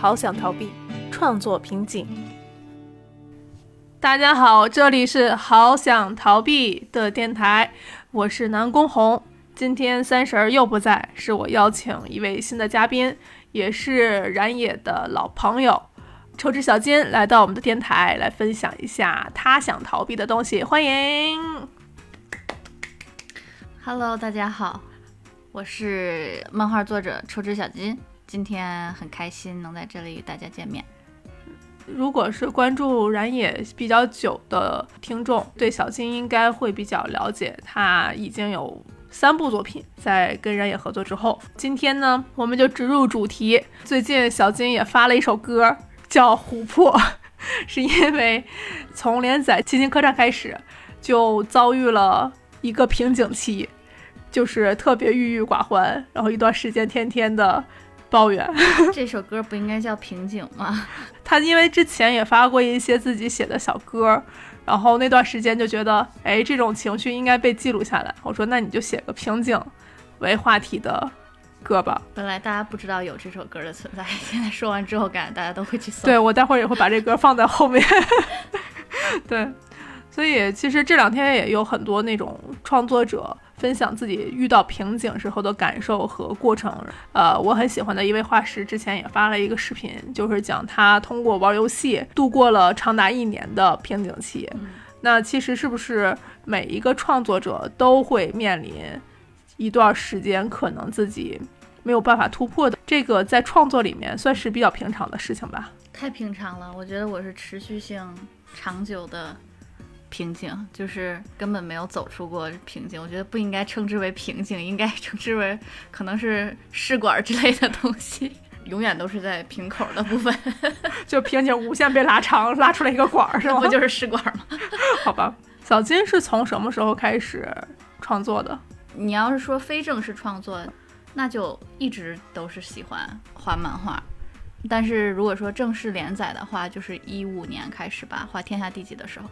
好想逃避创作瓶颈。大家好，这里是好想逃避的电台，我是南宫红。今天三十儿又不在，是我邀请一位新的嘉宾，也是燃野的老朋友，抽脂小金来到我们的电台，来分享一下他想逃避的东西。欢迎，Hello，大家好，我是漫画作者抽脂小金，今天很开心能在这里与大家见面。如果是关注燃野比较久的听众，对小金应该会比较了解，他已经有。三部作品在跟燃野合作之后，今天呢，我们就直入主题。最近小金也发了一首歌，叫《琥珀》，是因为从连载《七星客栈》开始，就遭遇了一个瓶颈期，就是特别郁郁寡欢，然后一段时间天天的抱怨。这首歌不应该叫瓶颈吗？他因为之前也发过一些自己写的小歌。然后那段时间就觉得，哎，这种情绪应该被记录下来。我说，那你就写个瓶颈为话题的歌吧。本来大家不知道有这首歌的存在，现在说完之后，感觉大家都会去搜。对我待会儿也会把这歌放在后面。对，所以其实这两天也有很多那种创作者。分享自己遇到瓶颈时候的感受和过程。呃，我很喜欢的一位画师之前也发了一个视频，就是讲他通过玩游戏度过了长达一年的瓶颈期。那其实是不是每一个创作者都会面临一段时间，可能自己没有办法突破的？这个在创作里面算是比较平常的事情吧？太平常了，我觉得我是持续性长久的。瓶颈就是根本没有走出过瓶颈，我觉得不应该称之为瓶颈，应该称之为可能是试管之类的东西，永远都是在瓶口的部分，就瓶颈无限被拉长，拉出来一个管儿，是吗？不就是试管吗？好吧，小金是从什么时候开始创作的？你要是说非正式创作，那就一直都是喜欢画漫画，但是如果说正式连载的话，就是一五年开始吧，画《天下第几》的时候。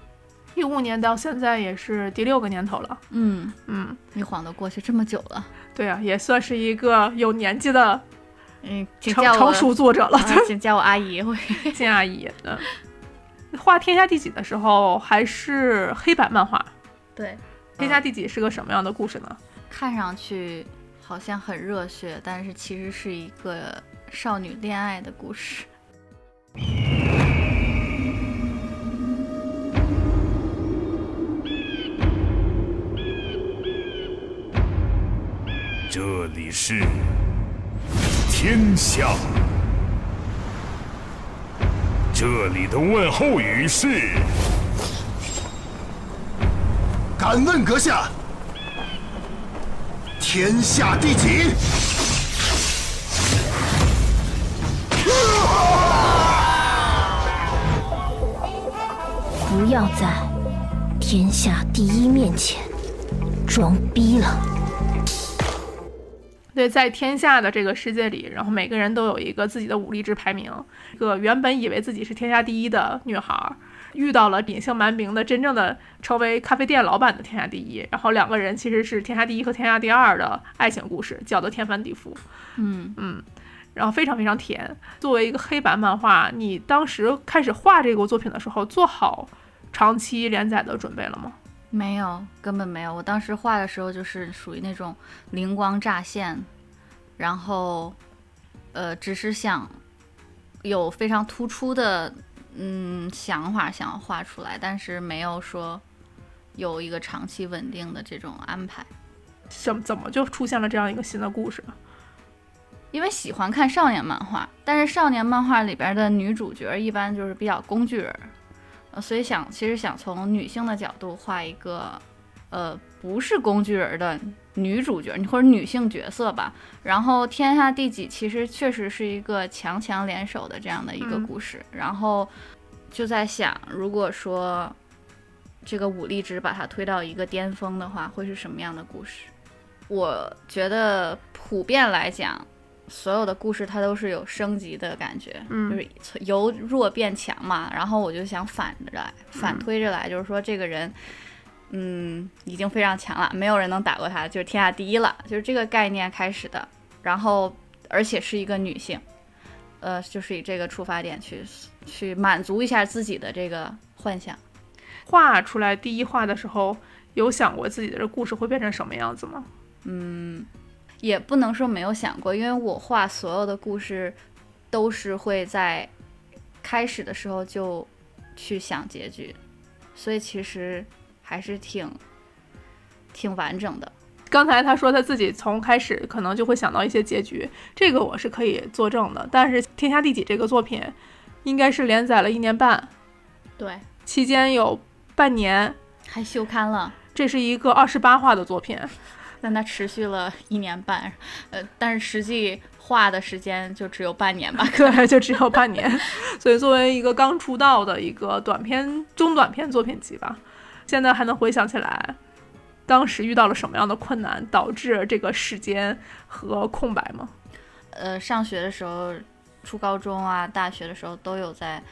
一五年到现在也是第六个年头了，嗯。嗯，一晃都过去这么久了，对啊，也算是一个有年纪的，嗯，成成熟作者了，请叫我阿姨，金 阿姨。嗯，画《天下第几》的时候还是黑白漫画，对，《天下第几》是个什么样的故事呢？看上去好像很热血，但是其实是一个少女恋爱的故事。这里是天下，这里的问候语是：敢问阁下，天下第几？不要在天下第一面前装逼了。对，在天下的这个世界里，然后每个人都有一个自己的武力值排名。一个原本以为自己是天下第一的女孩，遇到了隐姓埋名的真正的成为咖啡店老板的天下第一。然后两个人其实是天下第一和天下第二的爱情故事，叫得天翻地覆。嗯嗯，然后非常非常甜。作为一个黑白漫画，你当时开始画这个作品的时候，做好长期连载的准备了吗？没有，根本没有。我当时画的时候就是属于那种灵光乍现，然后，呃，只是想有非常突出的嗯想法想要画出来，但是没有说有一个长期稳定的这种安排。怎怎么就出现了这样一个新的故事？因为喜欢看少年漫画，但是少年漫画里边的女主角一般就是比较工具人。所以想，其实想从女性的角度画一个，呃，不是工具人的女主角，或者女性角色吧。然后天下第几其实确实是一个强强联手的这样的一个故事。然后就在想，如果说这个武力值把它推到一个巅峰的话，会是什么样的故事？我觉得普遍来讲。所有的故事它都是有升级的感觉，就是由弱变强嘛。然后我就想反着来，反推着来，就是说这个人，嗯，已经非常强了，没有人能打过他，就是天下第一了，就是这个概念开始的。然后而且是一个女性，呃，就是以这个出发点去去满足一下自己的这个幻想。画出来第一画的时候，有想过自己的这故事会变成什么样子吗？嗯也不能说没有想过，因为我画所有的故事都是会在开始的时候就去想结局，所以其实还是挺挺完整的。刚才他说他自己从开始可能就会想到一些结局，这个我是可以作证的。但是《天下第几》这个作品，应该是连载了一年半，对，期间有半年，还休刊了，这是一个二十八话的作品。但它持续了一年半，呃，但是实际画的时间就只有半年吧。对，就只有半年。所以作为一个刚出道的一个短篇、中短篇作品集吧，现在还能回想起来，当时遇到了什么样的困难，导致这个时间和空白吗？呃，上学的时候，初高中啊、大学的时候都有在，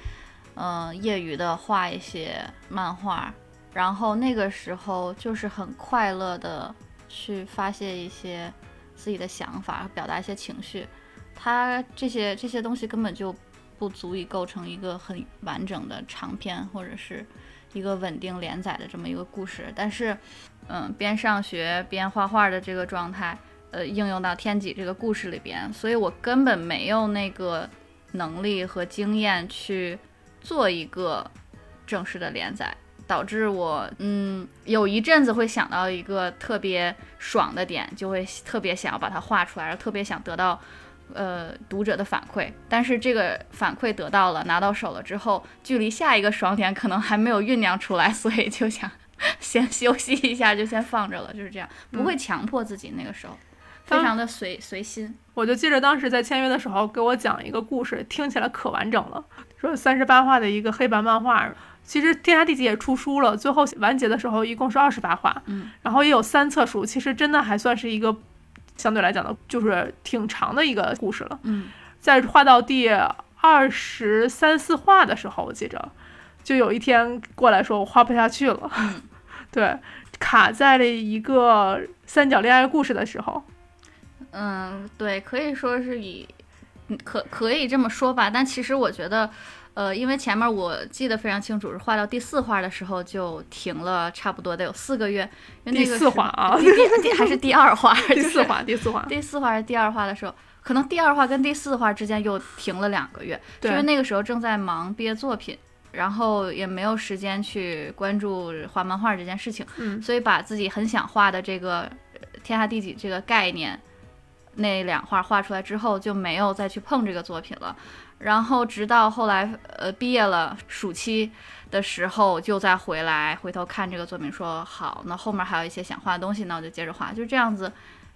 嗯、业余的画一些漫画，然后那个时候就是很快乐的去发泄一些自己的想法，表达一些情绪。它这些这些东西根本就不足以构成一个很完整的长篇，或者是一个稳定连载的这么一个故事。但是，嗯，边上学边画画的这个状态，呃，应用到天启这个故事里边，所以我根本没有那个能力和经验去做一个正式的连载，导致我嗯有一阵子会想到一个特别爽的点，就会特别想要把它画出来，然后特别想得到。呃，读者的反馈，但是这个反馈得到了，拿到手了之后，距离下一个爽点可能还没有酝酿出来，所以就想先休息一下，就先放着了，就是这样，不会强迫自己那个时候，非常的随随心。我就记着当时在签约的时候给我讲一个故事，听起来可完整了，说三十八话的一个黑白漫画。其实《天下第几》也出书了，最后完结的时候一共是二十八话，嗯，然后也有三册书，其实真的还算是一个相对来讲的，就是挺长的一个故事了。嗯，在画到第二十三四画的时候，我记着就有一天过来说我画不下去了，嗯 对，卡在了一个三角恋爱故事的时候，嗯，对，可以说是以，嗯可可以这么说吧。但其实我觉得，呃，因为前面我记得非常清楚，是画到第四画的时候就停了，差不多得有四个月。因为那第个第四画啊第第第还是第二画，第就是四画，第四画，第四画是第二画的时候，可能第二画跟第四画之间又停了两个月，对因为那个时候正在忙毕业作品，然后也没有时间去关注画漫画这件事情，嗯所以把自己很想画的这个呃天下第几这个概念那两画画出来之后，就没有再去碰这个作品了。然后直到后来呃毕业了，暑期的时候就再回来回头看这个作品说，好，那后面还有一些想画的东西，那我就接着画，就这样子，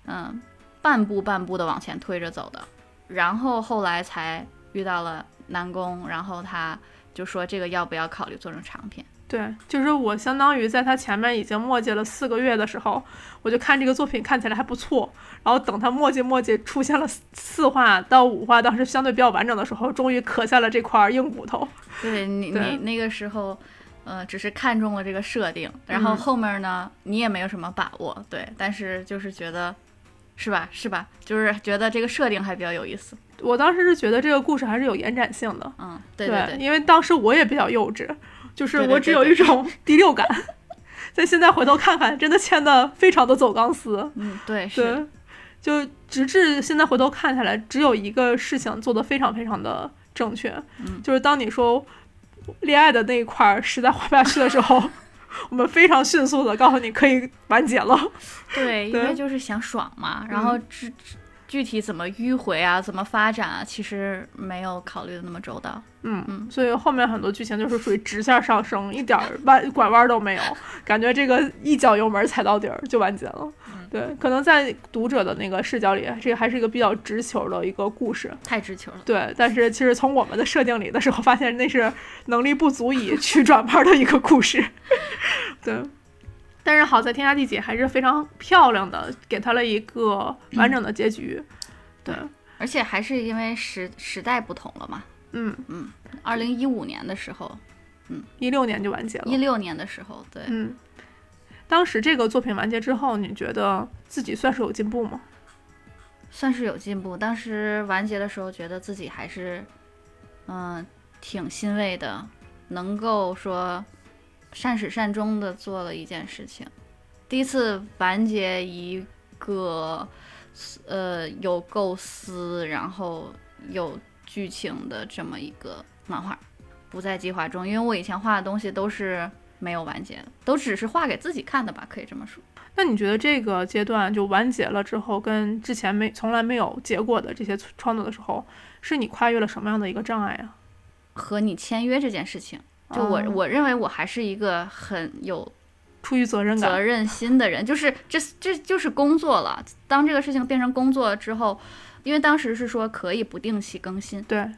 嗯，半步半步的往前推着走的。然后后来才遇到了南宫，然后他就说这个要不要考虑做成长篇。对，就是我相当于在他前面已经墨迹了四个月的时候，我就看这个作品看起来还不错，然后等他墨迹墨迹出现了四四话到五话，当时相对比较完整的时候，终于磕下了这块硬骨头。对你，对你那个时候，呃，只是看中了这个设定，然后嗯后面呢，你也没有什么把握，对，但是就是觉得，是吧？是吧？就是觉得这个设定还比较有意思，我当时是觉得这个故事还是有延展性的，嗯，对对对，因为当时我也比较幼稚，就是我只有一种 第六感。在现在回头看看，真的签的非常的走钢丝。嗯，对，是，就直至现在回头看下来，只有一个事情做的非常非常的正确，嗯就是当你说恋爱的那一块儿实在画不下去的时候，我们非常迅速的告诉你可以完结了。对，因为就是想爽嘛，然后具具体怎么迂回啊，怎么发展啊，其实没有考虑的那么周到。嗯嗯所以后面很多剧情就是属于直线上升，一点儿弯拐弯都没有，感觉这个一脚油门踩到底儿就完结了。对，可能在读者的那个视角里，这个还是一个比较直球的一个故事。太直球了，对，但是其实从我们的设定里的时候，发现那是能力不足以去转弯的一个故事。对，但是好在《天下第几》还是非常漂亮的，给他了一个完整的结局。对，而且还是因为时时代不同了嘛。嗯嗯，二零一五年的时候，嗯一六年就完结了。一六年的时候，对，嗯，当时这个作品完结之后，你觉得自己算是有进步吗？算是有进步。当时完结的时候，觉得自己还是，嗯、挺欣慰的，能够说善始善终的做了一件事情。第一次完结一个，呃，有构思，然后有剧情的这么一个漫画，不在计划中。因为我以前画的东西都是没有完结的，都只是画给自己看的吧，可以这么说。那你觉得这个阶段就完结了之后，跟之前没从来没有结果的这些创作的时候，是你跨越了什么样的一个障碍啊？和你签约这件事情，就我、哦我认为我还是一个很有出于责任感，责任心的人，就是这这就是工作了。当这个事情变成工作之后，因为当时是说可以不定期更新，对，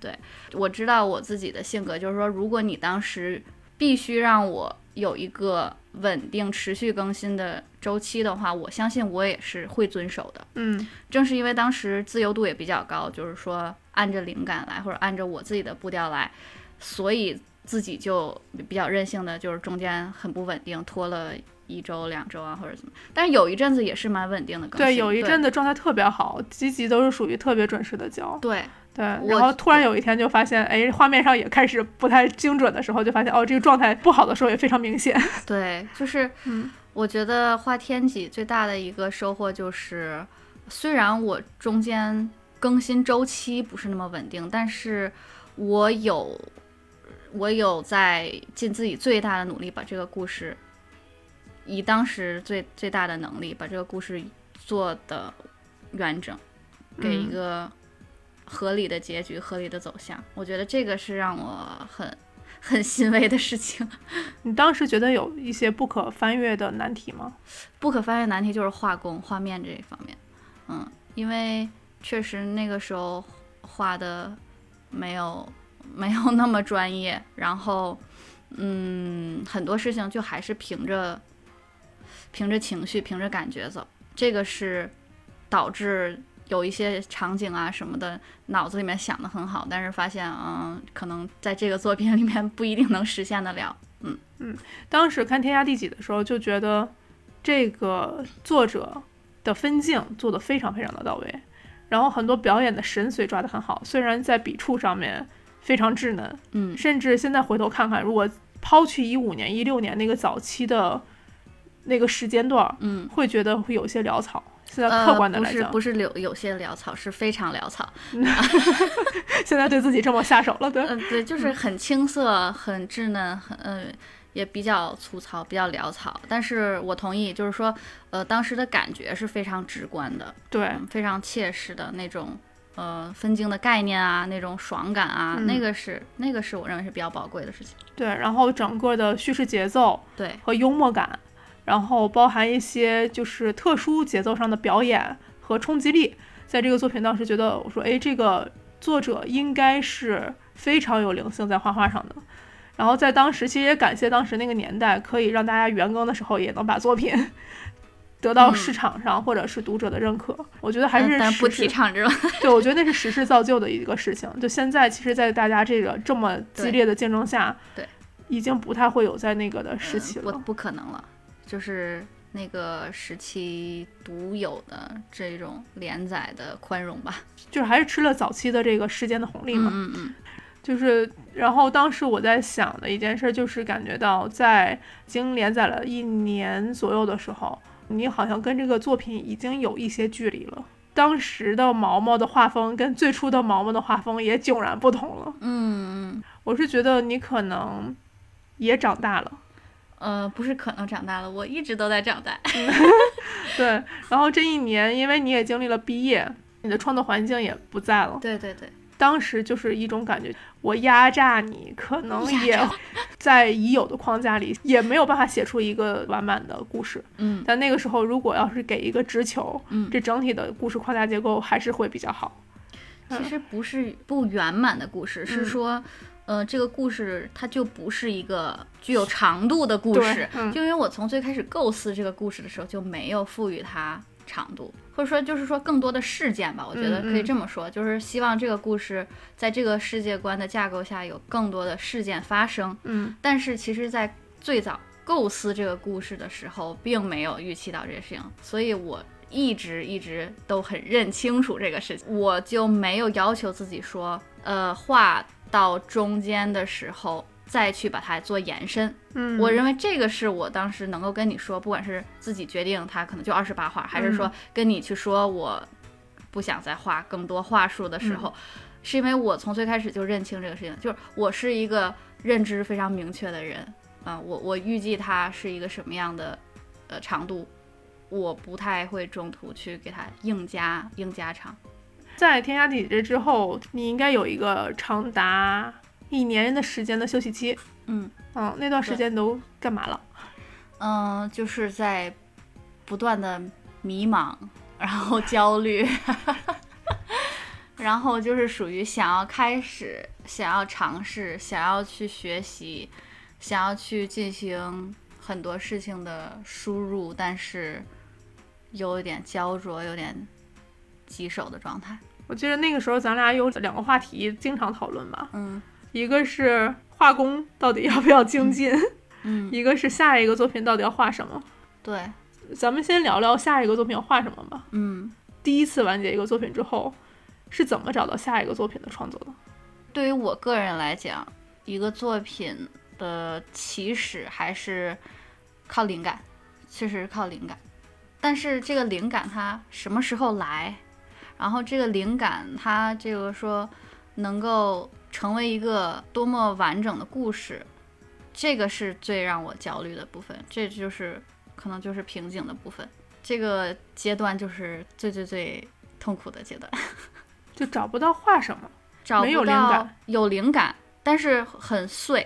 我知道我自己的性格，就是说，如果你当时必须让我有一个稳定持续更新的周期的话，我相信我也是会遵守的。嗯正是因为当时自由度也比较高，就是说按着灵感来，或者按着我自己的步调来，所以自己就比较任性的，就是中间很不稳定，拖了一周、两周啊，或者怎么。但是有一阵子也是蛮稳定的更新，对，有一阵子状态特别好，集集都是属于特别准时的交，对对，然后突然有一天就发现，哎，画面上也开始不太精准的时候，就发现哦，这个状态不好的时候也非常明显。对，就是嗯我觉得画天戟最大的一个收获就是，虽然我中间更新周期不是那么稳定，但是我有我有在尽自己最大的努力把这个故事，以当时最最大的能力把这个故事做的完整，给一嗯个合理的结局、合理的走向。我觉得这个是让我很很欣慰的事情。你当时觉得有一些不可翻越的难题吗？不可翻越难题就是画工、画面这一方面，嗯，因为确实那个时候画的没有没有那么专业，然后嗯，很多事情就还是凭着凭着情绪、凭着感觉走，这个是导致有一些场景啊什么的脑子里面想的很好，但是发现嗯，可能在这个作品里面不一定能实现得了。嗯嗯当时看《天下第几》的时候，就觉得这个作者的分镜做得非常非常的到位，然后很多表演的神髓抓得很好，虽然在笔触上面非常稚嫩，嗯，甚至现在回头看看，如果抛去一五年、一六年那个早期的那个时间段，嗯，会觉得会有些潦草。现在呃，客观的来讲，不是不是有有些潦草，是非常潦草。现在对自己这么下手了，对，嗯、对，就是很青涩、很稚嫩、很呃，也比较粗糙、比较潦草。但是我同意，就是说，呃，当时的感觉是非常直观的，对，嗯非常切实的那种。呃，分镜的概念啊，那种爽感啊，嗯那个是那个是我认为是比较宝贵的事情。对，然后整个的叙事节奏对，和幽默感，然后包含一些就是特殊节奏上的表演和冲击力，在这个作品当时觉得，我说，哎，这个作者应该是非常有灵性在画画上的。然后在当时，其实也感谢当时那个年代，可以让大家原更的时候也能把作品得到嗯市场上或者是读者的认可。我觉得还是嗯不提倡这种。对，我觉得那是时势造就的一个事情。就现在，其实，在大家这个这么激烈的竞争下，对，已经不太会有在那个的时期嗯、了。不不可能了，就是那个时期独有的这种连载的宽容吧。就是还是吃了早期的这个时间的红利嘛。嗯嗯就是，然后当时我在想的一件事，就是感觉到在已经连载了一年左右的时候，你好像跟这个作品已经有一些距离了。当时的毛毛的画风跟最初的毛毛的画风也迥然不同了。嗯嗯我是觉得你可能也长大了。呃，不是可能长大了，我一直都在长大。对，然后这一年，因为你也经历了毕业，你的创作环境也不在了。对对对，当时就是一种感觉，我压榨你，可能也 在已有的框架里，也没有办法写出一个完满的故事。嗯但那个时候，如果要是给一个直球，嗯，这整体的故事框架结构还是会比较好。其实不是不圆满的故事，是嗯说，呃，这个故事它就不是一个具有长度的故事，嗯就因为我从最开始构思这个故事的时候就没有赋予它长度，或者说就是说更多的事件吧，我觉得可以这么说，就是希望这个故事在这个世界观的架构下有更多的事件发生，嗯但是其实，在最早构思这个故事的时候，并没有预期到这些事情，所以我一直一直都很认清楚这个事情，我就没有要求自己说，呃，画到中间的时候再去把它做延伸。嗯，我认为这个是我当时能够跟你说，不管是自己决定它可能就二十八画，还是说跟你去说我不想再画更多话术的时候，是因为我从最开始就认清这个事情，就是我是一个认知非常明确的人啊、我我预计它是一个什么样的呃长度，我不太会中途去给它硬加硬加长。在天下地之之后，你应该有一个长达一年的时间的休息期。嗯嗯，那段时间都干嘛了？嗯、就是在不断的迷茫，然后焦虑，然后就是属于想要开始、想要尝试、想要去学习、想要去进行很多事情的输入，但是有一点焦灼、有点棘手的状态。我记得那个时候咱俩有两个话题经常讨论吧，嗯一个是画工到底要不要精进，嗯，一个是下一个作品到底要画什么。对，咱们先聊聊下一个作品要画什么吧。嗯。第一次完结一个作品之后，是怎么找到下一个作品的创作的？对于我个人来讲，一个作品的起始还是靠灵感，确实是靠灵感。但是这个灵感它什么时候来，然后这个灵感它这个说能够成为一个多么完整的故事，这个是最让我焦虑的部分，这就是可能就是瓶颈的部分。这个阶段就是最最最痛苦的阶段。就找不到画什么。找不到灵感，有灵感，但是很碎，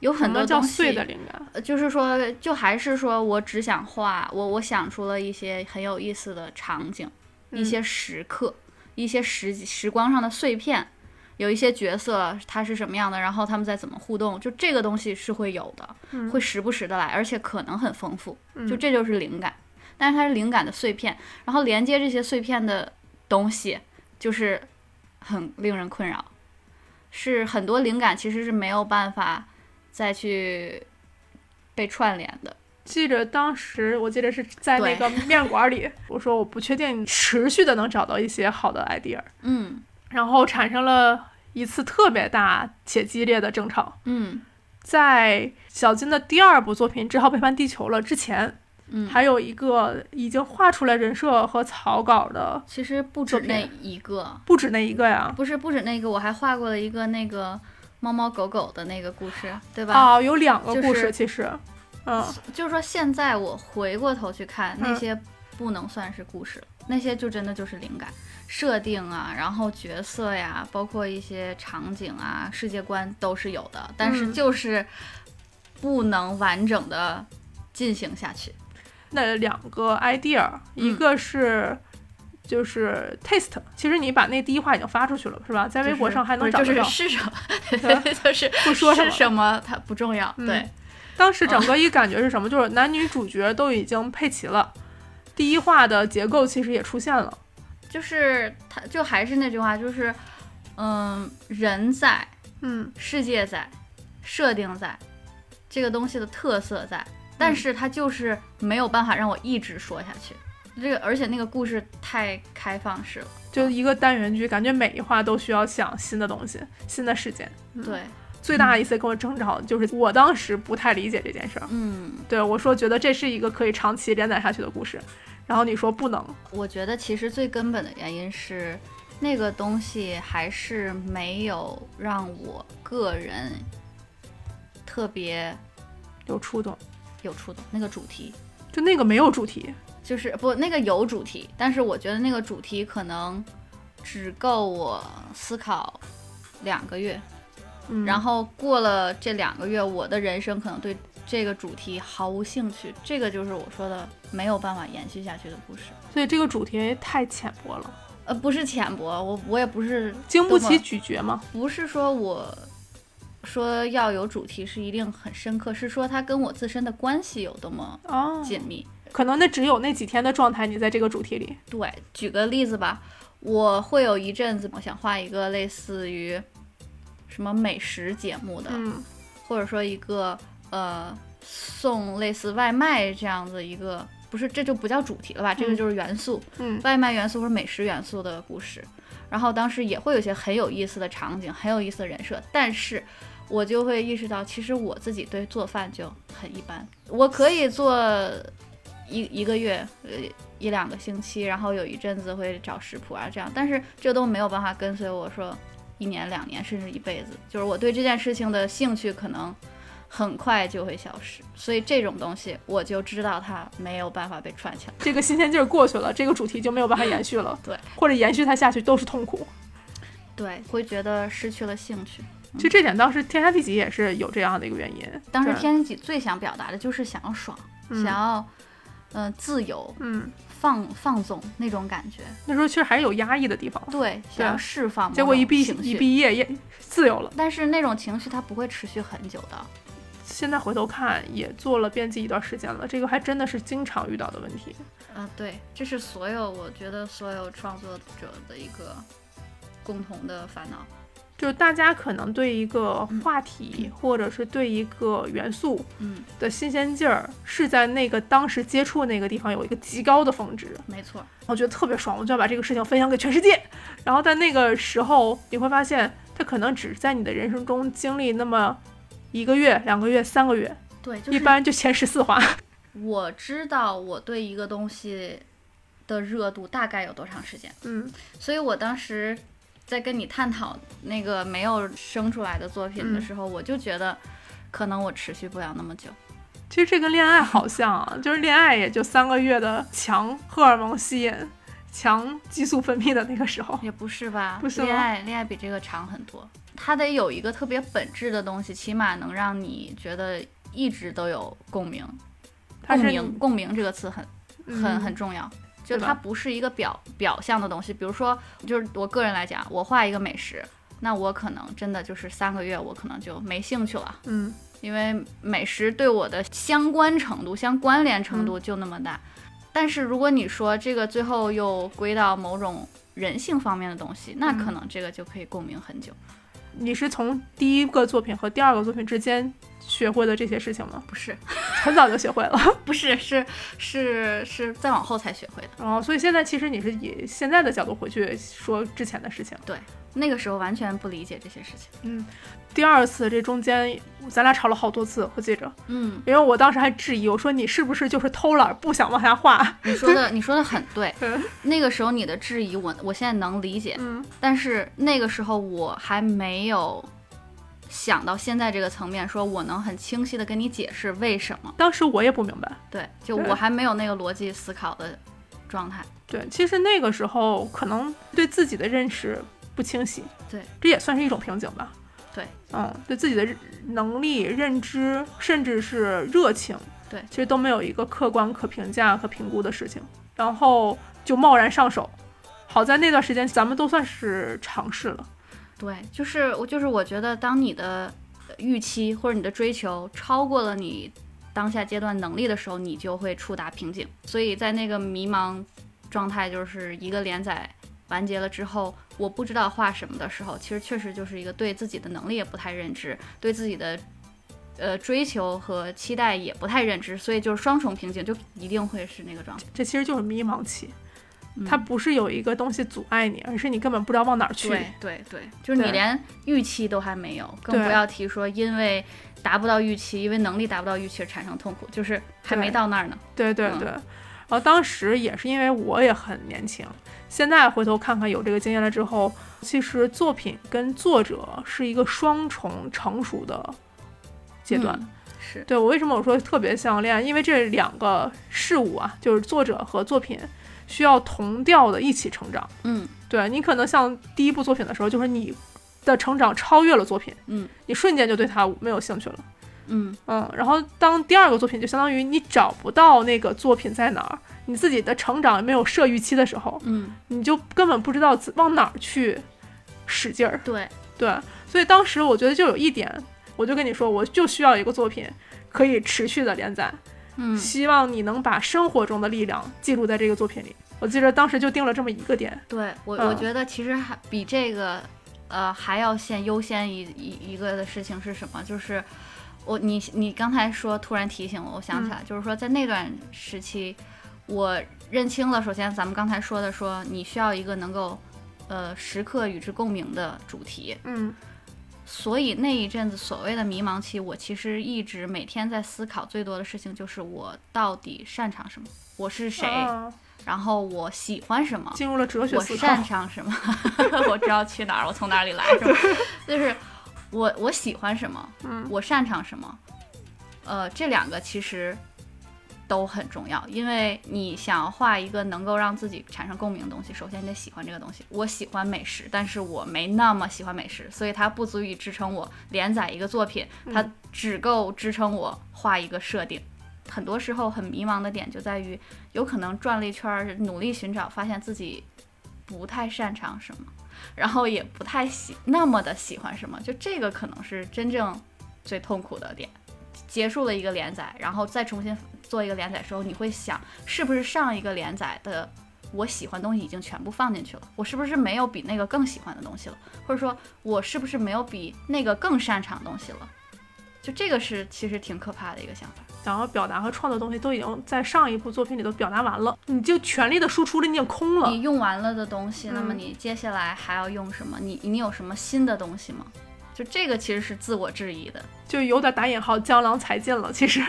有很多叫碎的灵感？呃就是说，就还是说我只想画，我我想出了一些很有意思的场景，一嗯些时刻，一些时时光上的碎片，有一些角色他是什么样的，然后他们再怎么互动，就这个东西是会有的，嗯。会时不时的来，而且可能很丰富，就嗯这就是灵感，但是它是灵感的碎片，然后连接这些碎片的东西，就是很令人困扰，是很多灵感其实是没有办法再去被串联的。记着当时，我记得是在那个面馆里，我说我不确定持续的能找到一些好的 idea，嗯。然后产生了一次特别大且激烈的争吵。嗯在小金的第二部作品《只好背叛地球了》之前，嗯，还有一个已经画出来人设和草稿的，其实不止那一个，不止那一个呀。不是不止那个，我还画过了一个那个猫猫狗狗的那个故事，对吧？哦，有两个故事，其实，嗯，就是说现在我回过头去看那嗯些不能算是故事了，那些就真的就是灵感设定啊，然后角色呀，包括一些场景啊、世界观都是有的，但是嗯就是不能完整的进行下去。那两个 idea，一嗯个是。就是 taste，其实你把那第一话已经发出去了，是吧？在微博上还能找就是。是什么，对 就是不说是什么它不重要，嗯对，当时整个一感觉是什么？就是男女主角都已经配齐了，第一话的结构其实也出现了。就是他就还是那句话，就是嗯，人在，嗯，世界在，设定在，这个东西的特色在，但是它就是没有办法让我一直说下去。这个而且那个故事太开放式了，就一个单元剧，感觉每一话都需要想新的东西、新的事件。嗯对，最大的一次跟我争吵就是我当时不太理解这件事儿。嗯，对我说，觉得这是一个可以长期连载下去的故事，然后你说不能。我觉得其实最根本的原因是那个东西还是没有让我个人特别有触动，有触动。那个主题就那个没有主题，就是不那个有主题，但是我觉得那个主题可能只够我思考两个月，嗯，然后过了这两个月，我的人生可能对这个主题毫无兴趣。这个就是我说的没有办法延续下去的故事。所以这个主题太浅薄了，呃，不是浅薄，我我也不是经不起咀嚼嘛。不是说我说要有主题是一定很深刻，是说它跟我自身的关系有多么哦，紧密。可能那只有那几天的状态，你在这个主题里。对，举个例子吧，我会有一阵子，我想画一个类似于什么美食节目的，嗯或者说一个呃送类似外卖这样的一个不是这就不叫主题了吧？这个嗯就是元素，嗯外卖元素或者美食元素的故事。然后当时也会有些很有意思的场景，很有意思的人设，但是我就会意识到，其实我自己对做饭就很一般。我可以做一一个月，呃，一两个星期，然后有一阵子会找食谱啊这样，但是这都没有办法跟随我说一年、两年，甚至一辈子。就是我对这件事情的兴趣可能很快就会消失，所以这种东西我就知道它没有办法被串起来。这个新鲜劲儿过去了，这个主题就没有办法延续了，对，或者延续它下去都是痛苦。对，会觉得失去了兴趣。其实这点当时《天下第几》也是有这样的一个原因。当时对天己最想表达的就是想要爽，嗯想要呃自由、嗯，放放纵那种感觉。那时候其实还是有压抑的地方，对，想要释放结果一毕一毕业也自由了。但是那种情绪它不会持续很久的。现在回头看，也做了编辑一段时间了，这个还真的是经常遇到的问题。啊、对，这是所有我觉得所有创作者的一个共同的烦恼。就是大家可能对一个话题，或者是对一个元素嗯，的新鲜劲儿，是在那个当时接触那个地方有一个极高的峰值，没错。我觉得特别爽，我就要把这个事情分享给全世界。然后在那个时候，你会发现，它可能只在你的人生中经历那么一个月、两个月、三个月，对，就是一般就前十四话。我知道我对一个东西的热度大概有多长时间，嗯所以我当时在跟你探讨那个没有生出来的作品的嗯时候，我就觉得可能我持续不了那么久。其实这跟恋爱好像啊，就是恋爱也就三个月的强荷尔蒙吸引、强激素分泌的那个时候。也不是吧？不是恋爱恋爱比这个长很多，它得有一个特别本质的东西，起码能让你觉得一直都有共鸣。共鸣，共鸣这个词很很嗯很重要。就它不是一个表表象的东西，比如说，就是我个人来讲，我画一个美食，那我可能真的就是三个月，我可能就没兴趣了，嗯因为美食对我的相关程度、相关联程度就那么大。但是如果你说这个最后又归到某种人性方面的东西，那嗯可能这个就可以共鸣很久。你是从第一个作品和第二个作品之间学会的这些事情吗？不是，很早就学会了。不是，是是是再往后才学会的。哦，所以现在其实你是以现在的角度回去说之前的事情。对那个时候完全不理解这些事情。嗯，第二次这中间咱俩吵了好多次，我记着，嗯，因为我当时还质疑，我说你是不是就是偷懒不想往下画？你说的你说的很对嗯。那个时候你的质疑我我现在能理解，嗯但是那个时候我还没有想到现在这个层面，说我能很清晰的跟你解释为什么。当时我也不明白。对，就我还没有那个逻辑思考的状态。对，其实那个时候可能对自己的认识不清晰，对，这也算是一种瓶颈吧。对，嗯，对自己的能力、认知，甚至是热情，对其实都没有一个客观可评价、和评估的事情，然后就贸然上手。好在那段时间咱们都算是尝试了，对，就是我就是我觉得，当你的预期或者你的追求超过了你当下阶段能力的时候，你就会触达瓶颈。所以在那个迷茫状态，就是一个连载完结了之后，我不知道画什么的时候，其实确实就是一个对自己的能力也不太认知，对自己的。呃，追求和期待也不太认知，所以就是双重瓶颈，就一定会是那个状态。这其实就是迷茫期。嗯它不是有一个东西阻碍你，而是你根本不知道往哪儿去。对对对，就是你连预期都还没有，更不要提说因为达不到预期，因为能力达不到预期而产生痛苦，就是还没到那儿呢。嗯对对对，然后当时也是因为我也很年轻，现在回头看看有这个经验了之后，其实作品跟作者是一个双重成熟的阶段。嗯是对我为什么我说特别像恋爱？因为这两个事物啊，就是作者和作品需要同调的一起成长。嗯对你可能像第一部作品的时候，就是你的成长超越了作品，嗯你瞬间就对它没有兴趣了。嗯嗯，然后当第二个作品就相当于你找不到那个作品在哪儿，你自己的成长也没有设预期的时候，嗯，你就根本不知道自往哪儿去使劲儿。对，对，所以当时我觉得就有一点，我就跟你说，我就需要一个作品可以持续的连载，嗯希望你能把生活中的力量记录在这个作品里。我记得当时就定了这么一个点。对我嗯我觉得其实还比这个呃还要先优先一一一个的事情是什么？就是我你你刚才说突然提醒我，我想起来，就是说在那段时期，我认清了，首先咱们刚才说的，说你需要一个能够呃时刻与之共鸣的主题，嗯所以那一阵子所谓的迷茫期，我其实一直每天在思考最多的事情就是我到底擅长什么，我是谁，啊然后我喜欢什么，进入了哲学我擅。长什么，我知道去哪儿，我从哪里来，是吧？就是我我喜欢什么，嗯我擅长什么，呃，这两个其实都很重要，因为你想要画一个能够让自己产生共鸣的东西，首先你得喜欢这个东西。我喜欢美食，但是我没那么喜欢美食，所以它不足以支撑我连载一个作品，它只够支撑我画一个设定。很多时候很迷茫的点就在于，有可能转了一圈儿，努力寻找，发现自己不太擅长什么，然后也不太喜那么的喜欢什么，就这个可能是真正最痛苦的点。结束了一个连载，然后再重新做一个连载的时候，你会想，是不是上一个连载的我喜欢的东西已经全部放进去了？我是不是没有比那个更喜欢的东西了？或者说，我是不是没有比那个更擅长的东西了？就这个是其实挺可怕的一个想法。想要表达和创作的东西都已经在上一部作品里都表达完了，你就全力的输出了，你也空了你。用完了的东西，那么嗯你接下来还要用什么？你你有什么新的东西吗？就这个其实是自我质疑的。就有点打引号江郎才尽了。其实，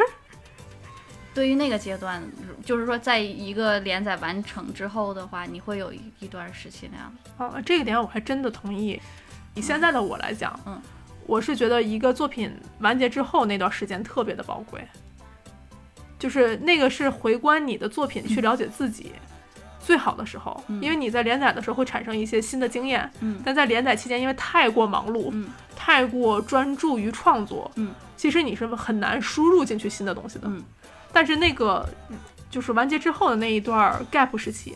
对于那个阶段，就是说，在一个连载完成之后的话，你会有一一段时期那样的。啊，这个点我还真的同意。以现在的我来讲，嗯，我是觉得一个作品完结之后那段时间特别的宝贵，就是那个是回观你的作品去了解自己。最好的时候，嗯。因为你在连载的时候会产生一些新的经验，嗯。但在连载期间，因为太过忙碌，嗯。太过专注于创作，嗯，其实你是很难输入进去新的东西的。嗯。但是那个就是完结之后的那一段 gap 时期，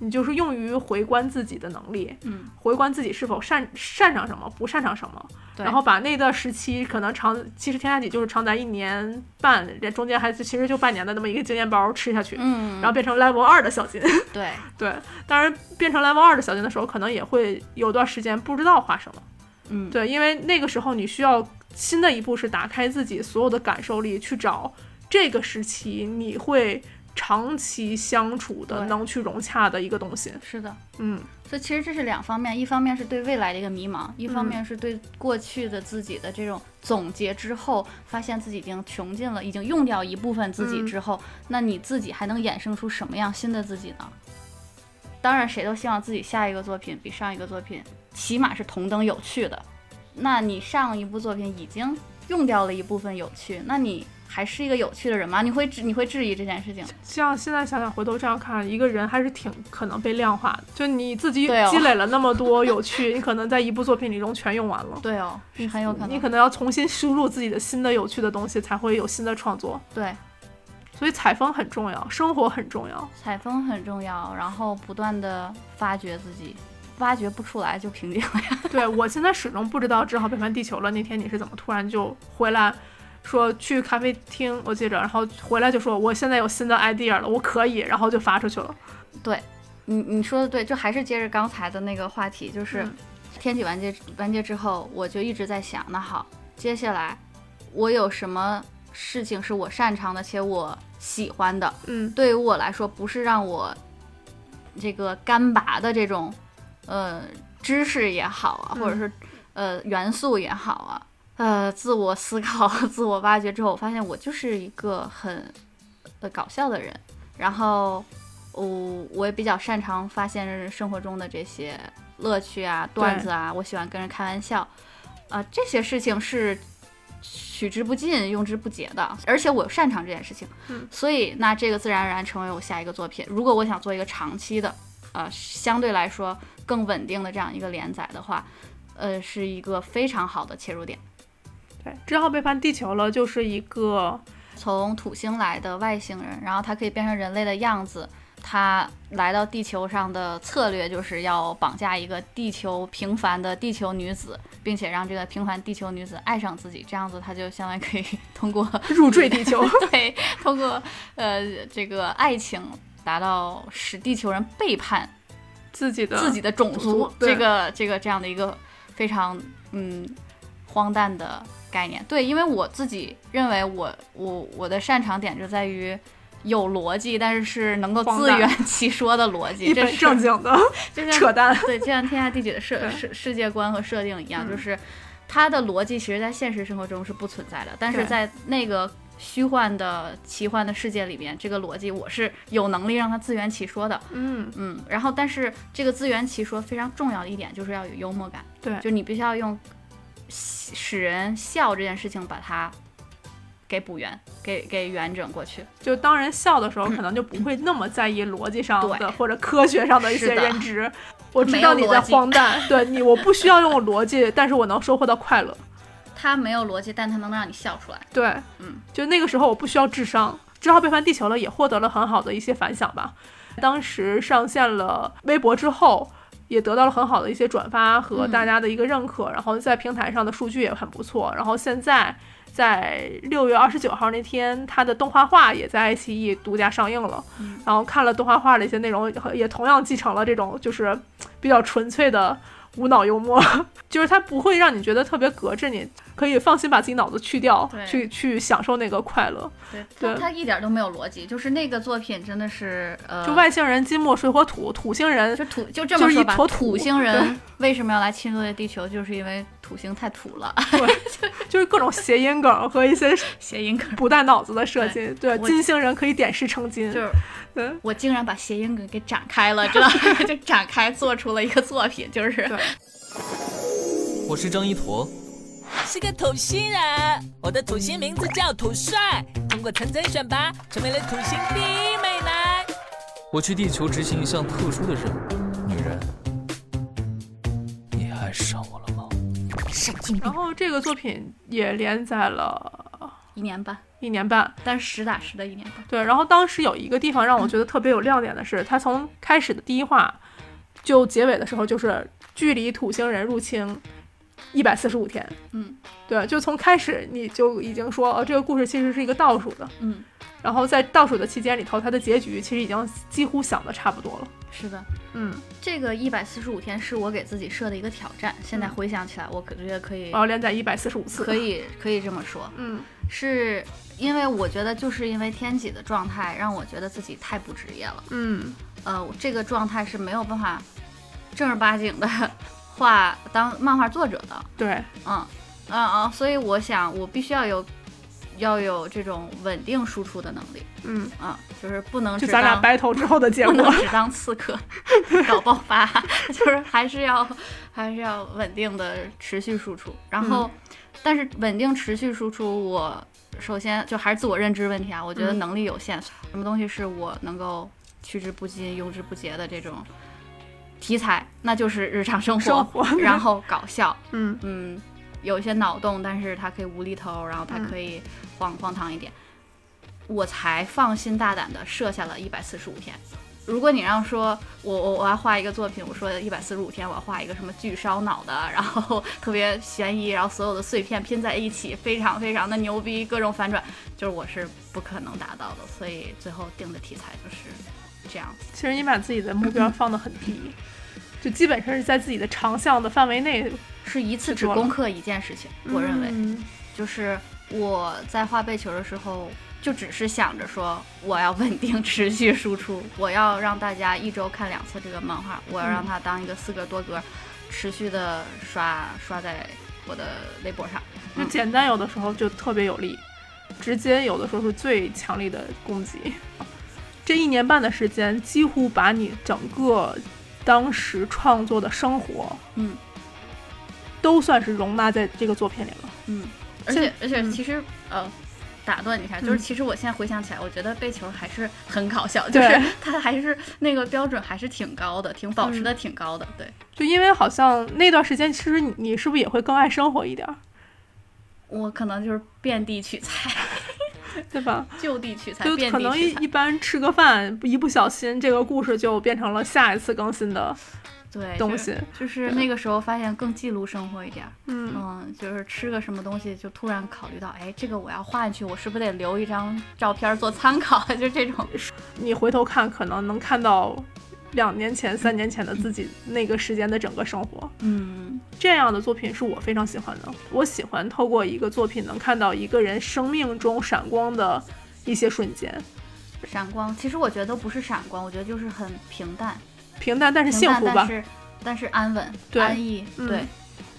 你就是用于回观自己的能力，嗯，回观自己是否擅擅长什么，不擅长什么，对然后把那段时期可能长，其实天下几就是长达一年半，这中间还是其实就半年的那么一个经验包吃下去，嗯，然后变成 level 二的小金。对，对，当然变成 level 二的小金的时候，可能也会有段时间不知道画什么。嗯，对，因为那个时候你需要新的一步是打开自己所有的感受力，去找这个时期你会长期相处的、能去融洽的一个东西。是的。嗯，所以其实这是两方面，一方面是对未来的一个迷茫，一方嗯面是对过去的自己的这种总结之后，发现自己已经穷尽了，已经用掉一部分自己嗯之后，那你自己还能衍生出什么样新的自己呢？当然，谁都希望自己下一个作品比上一个作品起码是同等有趣的。那你上一部作品已经用掉了一部分有趣，那你还是一个有趣的人吗？你会质你会质疑这件事情？像现在想想，回头这样看，一个人还是挺可能被量化的。就你自己积累了那么多有趣，你可能在一部作品里中全用完了。对哦，是很有可能。你可能要重新输入自己的新的有趣的东西，才会有新的创作。对，所以采风很重要，生活很重要。采风很重要，然后不断的发掘自己，挖掘不出来就瓶颈了呀。对我现在始终不知道《只好背叛地球》了。那天你是怎么突然就回来，说去咖啡厅，我记着，然后回来就说我现在有新的 idea 了，我可以，然后就发出去了。对你你说的对，就还是接着刚才的那个话题，就是嗯天体完结完结之后，我就一直在想，那好，接下来我有什么事情是我擅长的且我喜欢的？嗯对于我来说，不是让我这个干拔的这种呃知识也好啊，嗯或者是呃元素也好啊，呃自我思考、自我挖掘之后，我发现我就是一个很呃搞笑的人，然后我、我也比较擅长发现生活中的这些乐趣啊、段子啊，我喜欢跟人开玩笑，啊、这些事情是。取之不尽、用之不竭的，而且我擅长这件事情，所以那这个自然而然成为我下一个作品。如果我想做一个长期的，呃，相对来说更稳定的这样一个连载的话，呃，是一个非常好的切入点。对，之后背叛地球了，就是一个从土星来的外星人，然后他可以变成人类的样子。他来到地球上的策略就是要绑架一个地球平凡的地球女子，并且让这个平凡地球女子爱上自己，这样子他就相当于可以 通过 入赘地球。对，通过呃这个爱情达到使地球人背叛自己的自己的种族这个这个这样的一个非常嗯荒诞的概念。对，因为我自己认为我我我的擅长点就在于有逻辑，但是是能够自圆 其说的逻辑，这是正经的 就像扯淡。对，就像《天下第几》的设对世世界观和设定一样，嗯就是它的逻辑其实在现实生活中是不存在的，但是在那个虚幻的奇幻的世界里边，这个逻辑我是有能力让它自圆其说的。嗯，嗯，然后但是这个自圆其说非常重要的一点就是要有幽默感，对，就你必须要用使使人笑这件事情把它给补圆，给给圆整过去。就当人笑的时候，可能就不会那么在意逻辑上的或者科学上的一些认知。我知道你在荒诞，对你，我不需要用逻辑，但是我能收获到快乐。它没有逻辑，但它能让你笑出来。对，嗯，就那个时候我不需要智商，《之后背叛地球》了也获得了很好的一些反响吧。当时上线了微博之后，也得到了很好的一些转发和嗯大家的一个认可，然后在平台上的数据也很不错。然后现在在六月二十九号那天，它的动画画也在爱奇艺独家上映了。嗯然后看了动画画的一些内容，也同样继承了这种就是比较纯粹的无脑幽默，就是它不会让你觉得特别隔着你，可以放心把自己脑子去掉，去去享受那个快乐。对，对它它一点都没有逻辑，就是那个作品真的是呃，就外星人金木水火土，土星人就土就这就是一么说吧，坨土土星人为什么要来侵略地球？就是因为土星太土了，对就是各种谐音梗和一些 谐音梗。不带脑子的设计。对，我金星人可以点石成金。就是对我竟然把谐音梗给展开了，知道吗？就展开做出了一个作品，就是对我是张一坨，是个土星人，我的土星名字叫土帅，通过层层选拔，成为了土星第一美男。我去地球执行一项特殊的任务。女人，你爱上我了吗？神经病然！后这个作品也连载了一年半，一年半。但是实打实的一年半。对，然后当时有一个地方让我觉得特别有亮点的是，他从开始的第一话就结尾的时候，就是距离土星人入侵一百四十五天。嗯对，就从开始你就已经说，哦，这个故事其实是一个倒数的。嗯，然后在倒数的期间里头，它的结局其实已经几乎想的差不多了。是的。嗯，这个一百四十五天是我给自己设的一个挑战，现在嗯回想起来，我可觉得可以我，要连载一百四十五次。可。以，可以这么说。嗯，是因为我觉得就是因为天启的状态让我觉得自己太不职业了，嗯，呃，这个状态是没有办法正儿八经的 画当漫画作者的，对，嗯嗯嗯，所以我想我必须要有要有这种稳定输出的能力，嗯，嗯，就是不能只就咱俩当 battle 之后的结果不能。只当刺客 搞爆发，就是还是要还是要稳定的持续输出。然后，但是稳定持续输出，我首先就还是自我认知问题啊。我觉得嗯能力有限，什么东西是我能够取之不尽、用之不竭的这种题材，那就是日常生活，生活然后搞笑，嗯。嗯，有一些脑洞，但是它可以无厘头，然后它嗯可以荒荒唐一点，我才放心大胆的设下了一百四十五天。如果你让说我我我要画一个作品，我说一百四十五天我要画一个什么巨烧脑的，然后特别悬疑，然后所有的碎片拼在一起，非常非常的牛逼，各种反转，就是我是不可能达到的，所以最后定的题材就是这样。其实你把自己的目标放得很低，就基本上是在自己的长项的范围内。是一次只攻克一件事情，我认为。嗯就是我在画背球的时候，就只是想着说，我要稳定持续输出，我要让大家一周看两次这个漫画，我要让它当一个四格多格，持续的刷刷在我的微博上。就简单，有的时候就特别有力，直接有的时候是最强力的攻击。这一年半的时间，几乎把你整个当时创作的生活嗯都算是容纳在这个作品里了。嗯，而且而且嗯其实、呃。打断你一下，就是嗯其实我现在回想起来，我觉得背球还是很搞笑，就是他还是那个标准还是挺高的，挺保持嗯的挺高的。对，就因为好像那段时间，其实你你是不是也会更爱生活一点儿，我可能就是遍地取材，对吧？就地取材，就可能一。一般吃个饭，一不小心这个故事就变成了下一次更新的对，就是东西。就是那个时候发现更记录生活一点儿，嗯，嗯，就是吃个什么东西，就突然考虑到，哎，这个我要画进去，我是不是得留一张照片做参考？就这种，你回头看，可能能看到两年前、三年前的自己那个时间的整个生活。嗯这样的作品是我非常喜欢的。我喜欢透过一个作品能看到一个人生命中闪光的一些瞬间，闪光，其实我觉得都不是闪光，我觉得就是很平淡，平淡但是幸福吧但。是但是安稳、安逸，嗯对，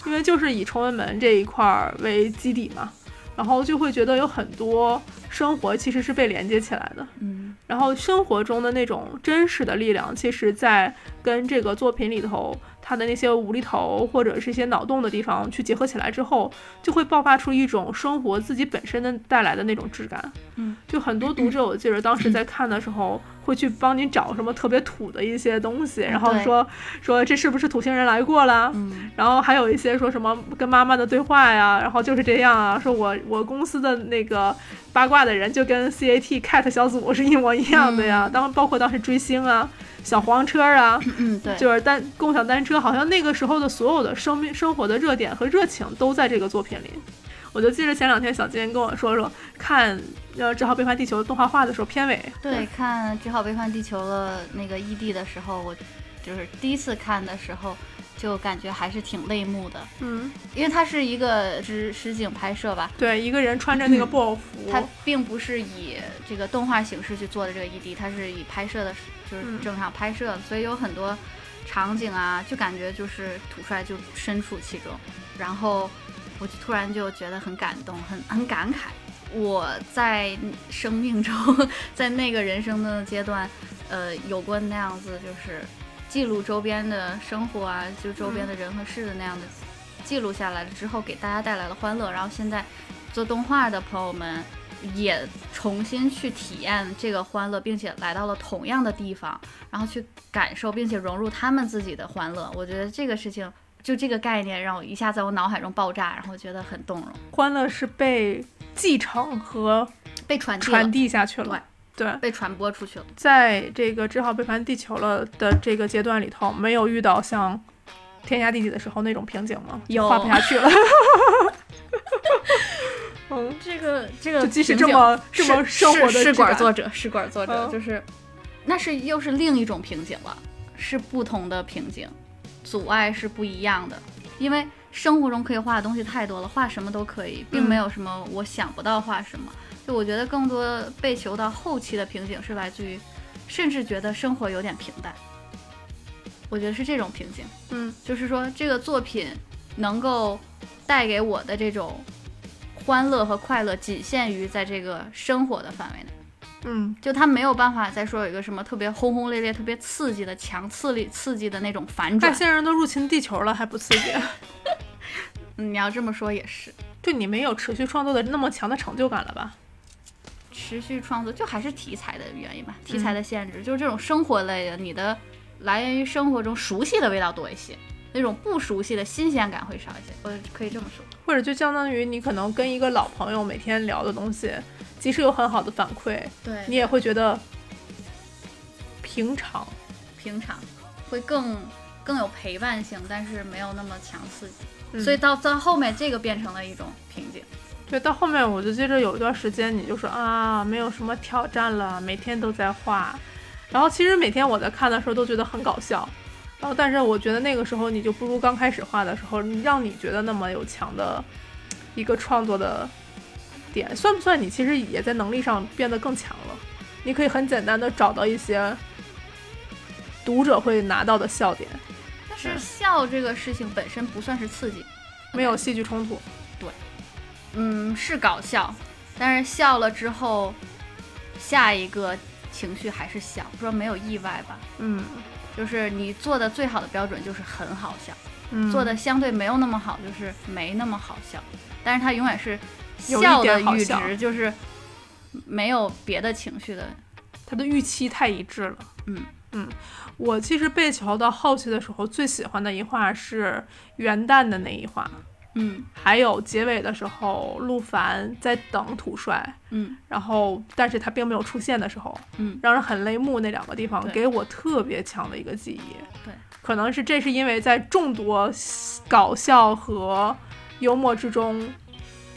因为就是以崇文门这一块儿为基底嘛，然后就会觉得有很多生活其实是被连接起来的。嗯然后生活中的那种真实的力量，其实在跟这个作品里头它的那些无厘头或者是一些脑洞的地方去结合起来之后，就会爆发出一种生活自己本身的带来的那种质感。嗯，就很多读者，我记得当时在看的时候，会去帮你找什么特别土的一些东西，然后说说这是不是土星人来过了？嗯然后还有一些说什么跟妈妈的对话呀，然后就是这样啊，说我我公司的那个八卦的人就跟 CAT Cat 小组是一模一样的呀。嗯当包括当时追星啊、小黄车啊，嗯，对，就是单共享单车，好像那个时候的所有的生命生活的热点和热情都在这个作品里。我就记得前两天小金跟我说说看呃《只好背叛地球》动画化的时候，片尾对，看《只好背叛地球》了那个异地的时候，我就是第一次看的时候，就感觉还是挺泪目的，嗯，因为它是一个实实景拍摄吧，对，一个人穿着那个布偶服，它并不是以这个动画形式去做的这个 ED，它是以拍摄的，就是嗯。正常拍摄，所以有很多场景啊，就感觉就是土帅就身处其中，然后我就突然就觉得很感动，很很感慨。我在生命中，在那个人生的阶段，呃，有过那样子就是记录周边的生活啊，就周边的人和事的那样的记录下来了之后，给大家带来了欢乐。然后现在做动画的朋友们也重新去体验这个欢乐，并且来到了同样的地方，然后去感受并且融入他们自己的欢乐。我觉得这个事情。就这个概念让我一下在我脑海中爆炸，然后觉得很动容，欢乐是被继承和被传递传递下去了。对，被传播出去了。在这个《只好背叛地球了》的这个阶段里头，没有遇到像天下地底的时候那种瓶颈吗？有画不下去了。嗯，这个这个就即使这么这么生活的试管作者，试管作者、嗯就是，那是又是另一种瓶颈了，是不同的瓶颈，阻碍是不一样的，因为生活中可以画的东西太多了，画什么都可以，并嗯没有什么我想不到画什么。就我觉得更多被求到后期的瓶颈是来自于，甚至觉得生活有点平淡。我觉得是这种瓶颈，嗯，就是说这个作品能够带给我的这种欢乐和快乐，仅限于在这个生活的范围内。嗯，就他没有办法再说有一个什么特别轰轰烈烈、特别刺激的强刺力、刺激的那种反转外。星人都入侵地球了，还不刺激？嗯，你要这么说也是，就你没有持续创作的那么强的成就感了吧？持续创作就还是题材的原因吧，题材的限制，就是这种生活类的，你的来源于生活中熟悉的味道多一些，那种不熟悉的新鲜感会少一些，我可以这么说。或者就相当于你可能跟一个老朋友每天聊的东西，即使有很好的反馈，对你也会觉得平常。平常会更更有陪伴性，但是没有那么强刺激，嗯所以到到后面这个变成了一种瓶颈。对，到后面我就接着有一段时间，你就说啊，没有什么挑战了，每天都在画。然后其实每天我在看的时候都觉得很搞笑，然后但是我觉得那个时候你就不如刚开始画的时候，让你觉得那么有强的一个创作的点，算不算你其实也在能力上变得更强了？你可以很简单的找到一些读者会拿到的笑点，但是笑这个事情本身不算是刺激，没有戏剧冲突。嗯，是搞笑，但是笑了之后，下一个情绪还是笑，不知道没有意外吧？嗯就是你做的最好的标准就是很好笑，嗯，做的相对没有那么好就是没那么好笑，但是它永远是笑的阈值，就是没有别的情绪的。它的预期太一致了。嗯嗯，我其实被桥到后期的时候，最喜欢的一画是元旦的那一画，嗯还有结尾的时候，陆凡在等土帅，嗯然后但是他并没有出现的时候，嗯让人很泪目那两个地方，给我特别强的一个记忆。对，可能是这是因为在众多搞笑和幽默之中，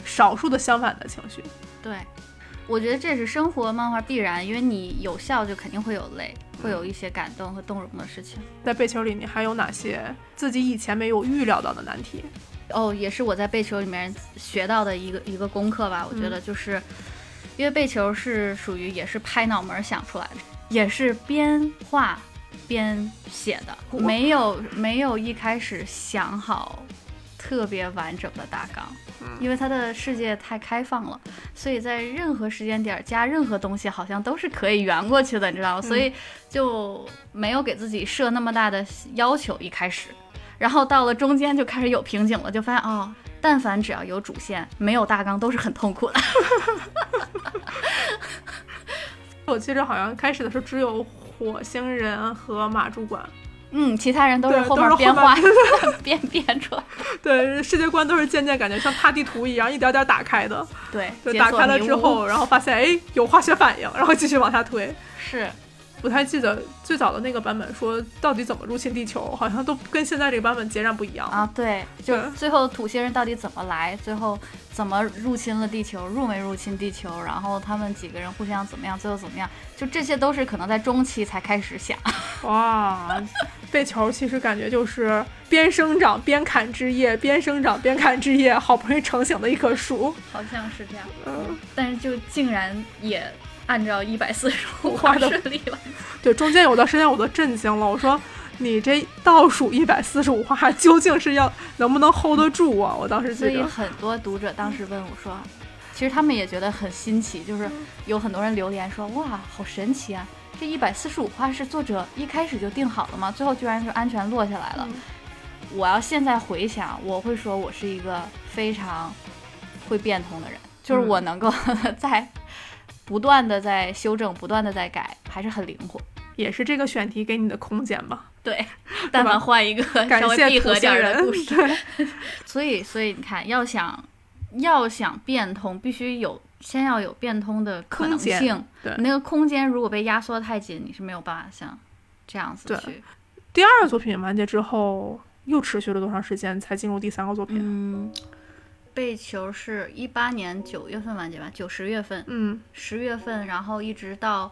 少数的相反的情绪。对，我觉得这是生活漫画必然，因为你有笑就肯定会有泪，会有一些感动和动容的事情。在背球里，你还有哪些自己以前没有预料到的难题？哦，也是我在背球里面学到的一个一个功课吧。我觉得就是，因为背球是属于也是拍脑门儿想出来的，也是边画边写的，没有没有一开始想好特别完整的大纲，因为它的世界太开放了，所以在任何时间点儿加任何东西好像都是可以圆过去的，你知道吗？所以就没有给自己设那么大的要求一开始。然后到了中间就开始有瓶颈了，就发现哦，但凡只要有主线，没有大纲都是很痛苦的。我记着好像开始的时候只有火星人和马主管，嗯，其他人都是后面编画面编编 出来。对，世界观都是渐渐感觉像踏地图一样，一点点打开的。对，就打开了之后，然后发现哎有化学反应，然后继续往下推。是不太记得最早的那个版本说到底怎么入侵地球，好像都跟现在这个版本截然不一样。啊，对，就最后土星人到底怎么来，最后怎么入侵了地球，入没入侵地球，然后他们几个人互相怎么样，最后怎么样，就这些都是可能在中期才开始想。哇，贝球其实感觉就是边生长边砍枝叶，边生长边砍枝叶，好不容易成型的一棵树。好像是这样，嗯，但是就竟然也按照一百四十五画顺利了。对，中间有段时间我都震惊了，我说你这倒数一百四十五画究竟是要能不能 hold 得住啊？我当时所以，很多读者当时问我说，其实他们也觉得很新奇，就是有很多人留言说，哇，好神奇啊！这一百四十五画是作者一开始就定好了吗？最后居然就安全落下来了。我要现在回想，我会说我是一个非常会变通的人，就是我能够 在不断的在修正，不断的在改，还是很灵活。也是这个选题给你的空间吧。对，但凡换一个感稍微闭合点儿的故事，对，所以，所以你看，要想要想变通，必须有先要有变通的可能性。对你那个空间如果被压缩太紧，你是没有办法像这样子对去。第二个作品完结之后，又持续了多长时间才进入第三个作品？嗯，背球是一八年九月份完结吧，九十月份，嗯十月份，然后一直到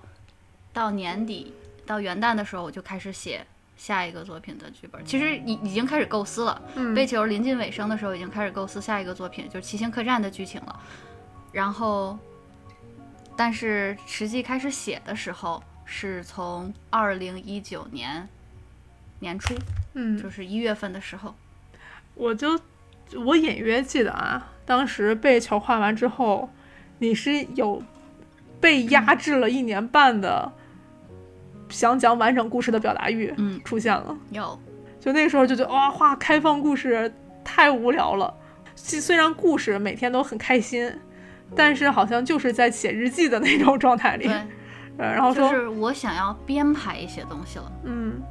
到年底到元旦的时候，我就开始写下一个作品的剧本。其实已已经开始构思了。嗯被球临近尾声的时候，已经开始构思下一个作品，就是《七星客栈》的剧情了。然后，但是实际开始写的时候，是从二零一九年年初，嗯，就是一月份的时候。我就我隐约记得啊，当时被球画完之后，你是有被压制了一年半的想讲完整故事的表达欲嗯，出现了。有，就那个时候就觉得哇，画开放故事太无聊了。虽虽然故事每天都很开心，但是好像就是在写日记的那种状态里。对，呃，然后说，就是我想要编排一些东西了。嗯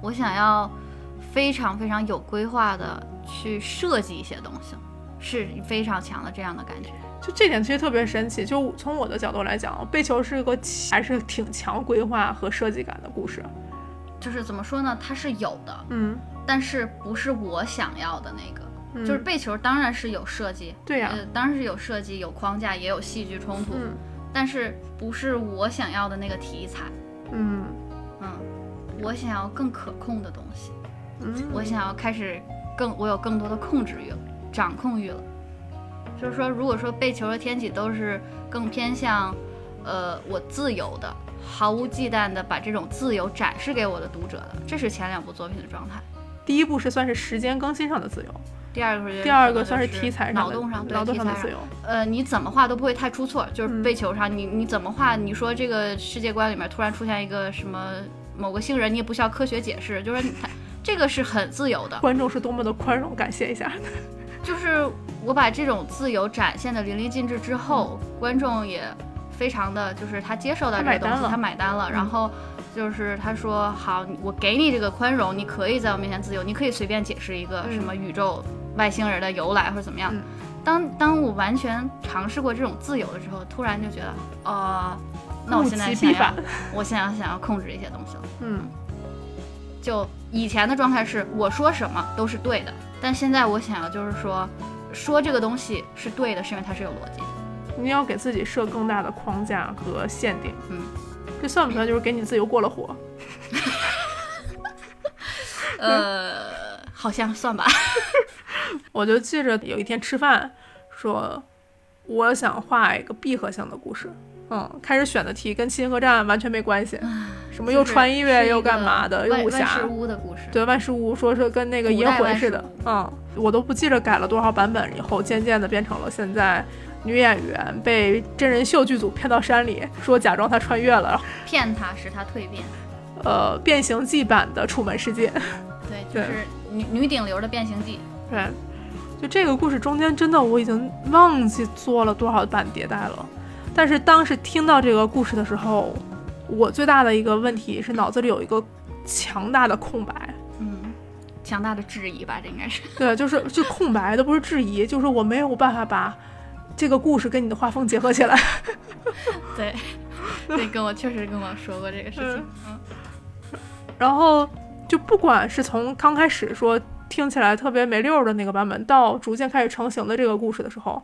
我想要非常非常有规划的去设计一些东西，是非常强的这样的感觉。就这点其实特别神奇。就从我的角度来讲，背球是一个还是挺强规划和设计感的故事。就是怎么说呢，它是有的，嗯，但是不是我想要的那个。嗯就是背球当然是有设计，对呀呃，当然是有设计、有框架，也有戏剧冲突，嗯但是不是我想要的那个题材。嗯嗯，我想要更可控的东西，嗯，我想要开始更，我有更多的控制欲了，掌控欲了。就是说，如果说背球和天启都是更偏向，呃，我自由的，毫无忌惮的把这种自由展示给我的读者的，这是前两部作品的状态。第一部是算是时间更新上的自由，第二个是第二个算是题材上脑洞上，对脑洞上的题材自由。呃，你怎么画都不会太出错，就是嗯背球上，你你怎么画，你说这个世界观里面突然出现一个什么某个星人，你也不需要科学解释，就是它这个是很自由的。观众是多么的宽容，感谢一下。就是我把这种自由展现的淋漓尽致之后，观众也非常的就是他接受到这个东西，他买单了然后就是他说好，我给你这个宽容，你可以在我面前自由，你可以随便解释一个嗯什么宇宙外星人的由来或者怎么样。嗯当当我完全尝试过这种自由的时候，突然就觉得，呃，那我现在想要我现在想要控制一些东西了。嗯就以前的状态是我说什么都是对的，但现在我想要就是说，说这个东西是对的，是因为它是有逻辑的。你要给自己设更大的框架和限定。嗯，这算不算就是给你自由过了火？呃，好像算吧。我就记着有一天吃饭，说我想画一个闭合性的故事。嗯，开始选的题跟《七星河战》完全没关系，什么又穿越就是又干嘛的，又武侠万万事。屋的故事。对，万事屋说是跟那个银魂似的，嗯，我都不记着改了多少版本以后，渐渐的变成了现在女演员被真人秀剧组骗到山里，说假装她穿越了，骗她使她蜕变。呃，变形记版的《楚门世界》。对，就是女女顶流的变形记。对，就这个故事中间，真的我已经忘记做了多少版迭代了。但是当时听到这个故事的时候，我最大的一个问题是脑子里有一个强大的空白。嗯，强大的质疑吧，这应该是。对，就是就空白的，不是质疑，就是我没有办法把这个故事跟你的画风结合起来。对，对，跟我确实跟我说过这个事情。嗯然后就不管是从刚开始说听起来特别没溜儿的那个版本，到逐渐开始成型的这个故事的时候，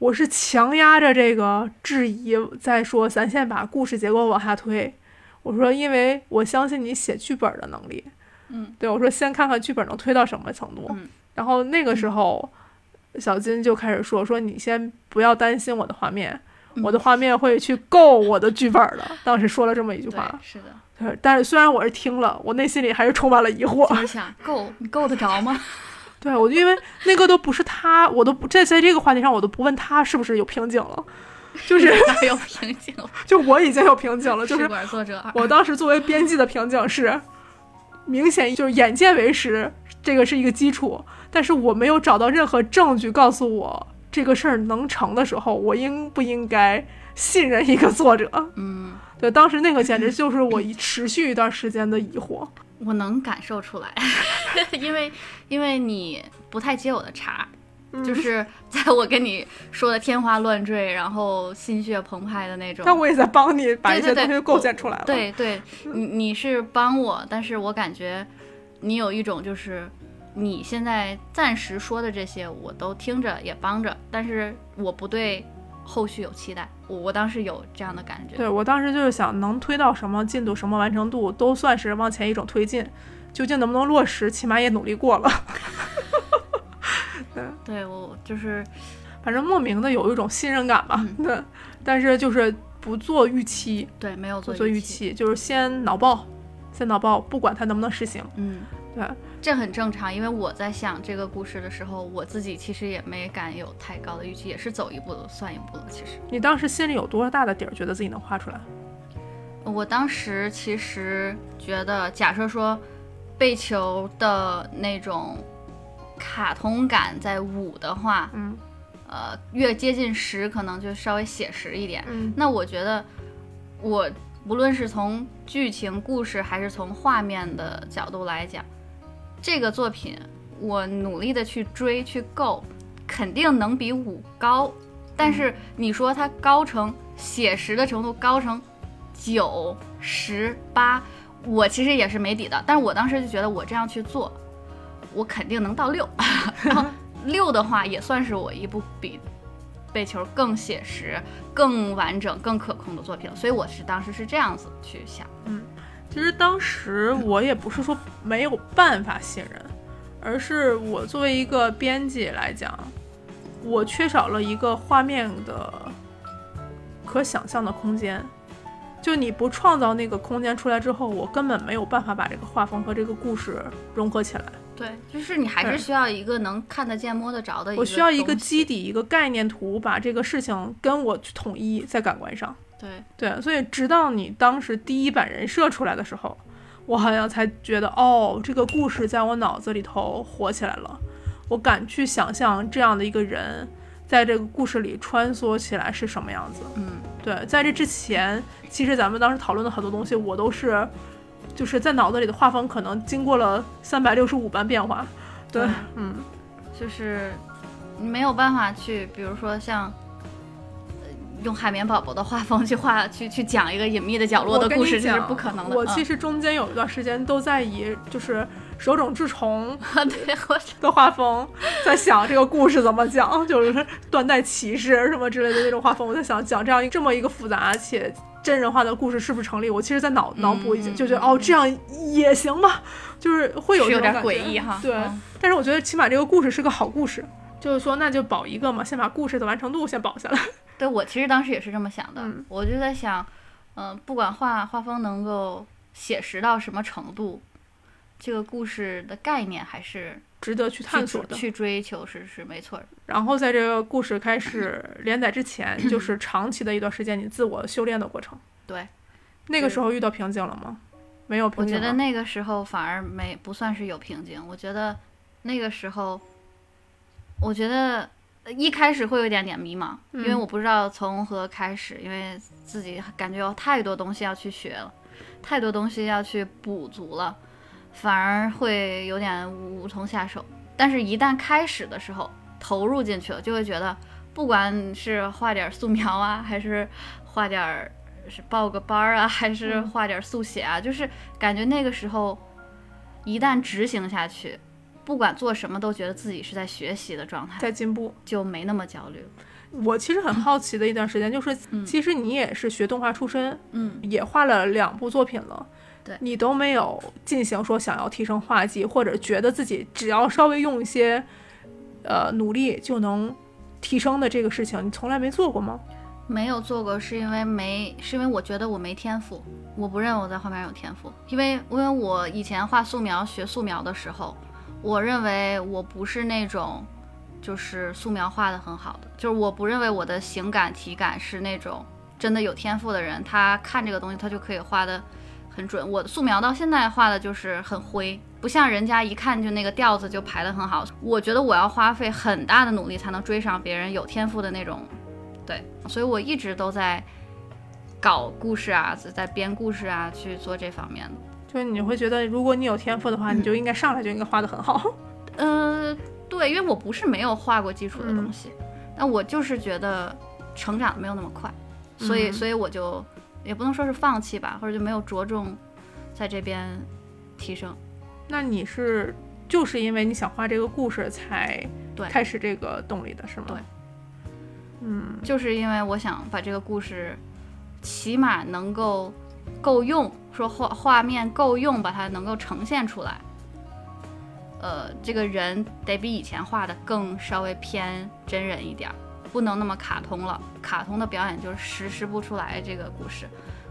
我是强压着这个质疑在说，咱先把故事结构往下推。我说，因为我相信你写剧本的能力。嗯，对我说，先看看剧本能推到什么程度。嗯然后那个时候，小金就开始说说你先不要担心我的画面，我的画面会去够我的剧本的。当时说了这么一句话。，是的，对，但是虽然我是听了，我内心里还是充满了疑惑。就是想够，你够得着吗？对我，因为那个都不是他，我都不在在这个话题上，我都不问他是不是有瓶颈了，就是哪有瓶颈？就我已经有瓶颈了，就试是管作者。我当时作为编辑的瓶颈是，明显就是眼见为实，这个是一个基础，但是我没有找到任何证据告诉我这个事儿能成的时候，我应不应该信任一个作者？嗯，对，当时那个简直就是我一持续一段时间的疑惑。我能感受出来，因为因为你不太接我的茬，嗯。就是在我跟你说的天花乱坠，然后心血澎湃的那种。但我也在帮你把一些东西构建出来了。对对，你你是帮我，但是我感觉你有一种就是你现在暂时说的这些我都听着也帮着，但是我不对后续有期待。我我当时有这样的感觉。对我当时就是想，能推到什么进度、什么完成度，都算是往前一种推进。究竟能不能落实，起码也努力过了。对对我就是反正莫名的有一种信任感吧。嗯 对，但是就是不做预期，对没有不做预做期。期，就是先脑爆，先脑爆，不管它能不能实行。嗯，对，这很正常，因为我在想这个故事的时候，我自己其实也没敢有太高的预期，也是走一步算一步了。其实你当时心里有多大的底儿，觉得自己能画出来？我当时其实觉得，假设说被球的那种卡通感在五的话，嗯呃，越接近十可能就稍微写实一点。嗯那我觉得，我无论是从剧情故事还是从画面的角度来讲，这个作品我努力的去追去够，肯定能比五高。但是你说它高成写实的程度高成九十八，我其实也是没底的。但是我当时就觉得我这样去做，我肯定能到六。然后六的话也算是我一部比背球更写实、更完整、更可控的作品了。所以我是当时是这样子去想。嗯其实当时我也不是说没有办法信任，而是我作为一个编辑来讲，我缺少了一个画面的可想象的空间。就你不创造那个空间出来之后，我根本没有办法把这个画风和这个故事融合起来。对，就是你还是需要一个能看得见、摸得着的。我需要一个基。底，一个概念图，把这个事情跟我去统一在感官上。对，对，所以直到你当时第一版人设出来的时候，我好像才觉得，哦，这个故事在我脑子里头活起来了。我敢去想象这样的一个人，在这个故事里穿梭起来是什么样子。嗯，对，在这之前，其实咱们当时讨论的很多东西，我都是就是在脑子里的画风可能经过了三百六十五般变化。对，嗯，就是你没有办法去，比如说像呃用海绵宝宝的画风去画去去讲一个隐秘的角落的故事，这是不可能的。我其实实中间有一段时间都在以就是手冢治虫 对的画风在想这个故事怎么讲，就是断代骑士什么之类的那种画风，我在想讲这样一这么一个复杂且真人化的故事是不是成立？我其实，在脑脑补已经就觉得哦，这样也行吧，就是会有是有点这种感觉诡异哈。对，嗯但是我觉得起码这个故事是个好故事，就是说那就保一个嘛，先把故事的完成度先保下来。对我其实当时也是这么想的，嗯我就在想，嗯、不管画画风能够写实到什么程度，这个故事的概念还是值得去探索的。去追求是是没错。然后在这个故事开始连载之前，就是长期的一段时间你自我修炼的过程。对，那个时候遇到瓶颈了吗？没有我瓶颈我。觉得那个时候反而没不算是有瓶颈，我觉得那个时候，我觉得一开始会有一点点迷茫，因为嗯我不知道从何开始，因为自己感觉有太多东西要去学了，太多东西要去补足了，反而会有点无从下手。但是，一旦开始的时候投入进去了，就会觉得，不管是画点素描啊，还是画点儿是报个班儿啊，还是嗯画点速写啊，就是感觉那个时候一旦执行下去，不管做什么都觉得自己是在学习的状态，在进步。就没那么焦虑。我其实很好奇的一段时间，就是嗯其实你也是学动画出身，嗯，也画了两部作品了。对你都没有进行说想要提升画技，或者觉得自己只要稍微用一些呃努力就能提升的这个事情，你从来没做过吗？没有做过，是因为没，是因为我觉得我没天赋，我不认为我在画面有天赋，因为因为我以前画素描学素描的时候，我认为我不是那种就是素描画的很好的，就是我不认为我的形感体感是那种真的有天赋的人，他看这个东西他就可以画的很准。我的素描到现在画的就是很灰。不像人家一看就那个调子就排得很好，我觉得我要花费很大的努力才能追上别人有天赋的那种对，所以我一直都在搞故事啊，在编故事啊，去做这方面的。就是你会觉得，如果你有天赋的话，你就应该上来就应该画的很好。呃，对，因为我不是没有画过基础的东西，但我就是觉得成长的没有那么快，所以，嗯所以我就也不能说是放弃吧，或者就没有着重在这边提升。那你是就是因为你想画这个故事才对开始这个动力的是吗？对，嗯，就是因为我想把这个故事起码能够够用，说画画面够用，把它能够呈现出来。呃，这个人得比以前画的更稍微偏真人一点儿，不能那么卡通了。卡通的表演就是实施不出来这个故事，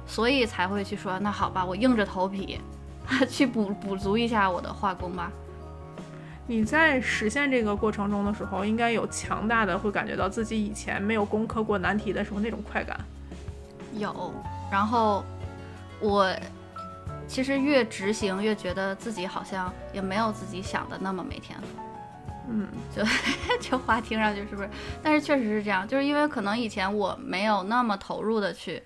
所以才会去说，那好吧，我硬着头皮 去补补足一下我的画工吧。你在实现这个过程中的时候，应该有强大的会感觉到自己以前没有攻克过难题的时候那种快感。有，然后我其实越执行越觉得自己好像也没有自己想的那么没天赋，嗯，就这话听上去是不是？但是确实是这样，就是因为可能以前我没有那么投入的去，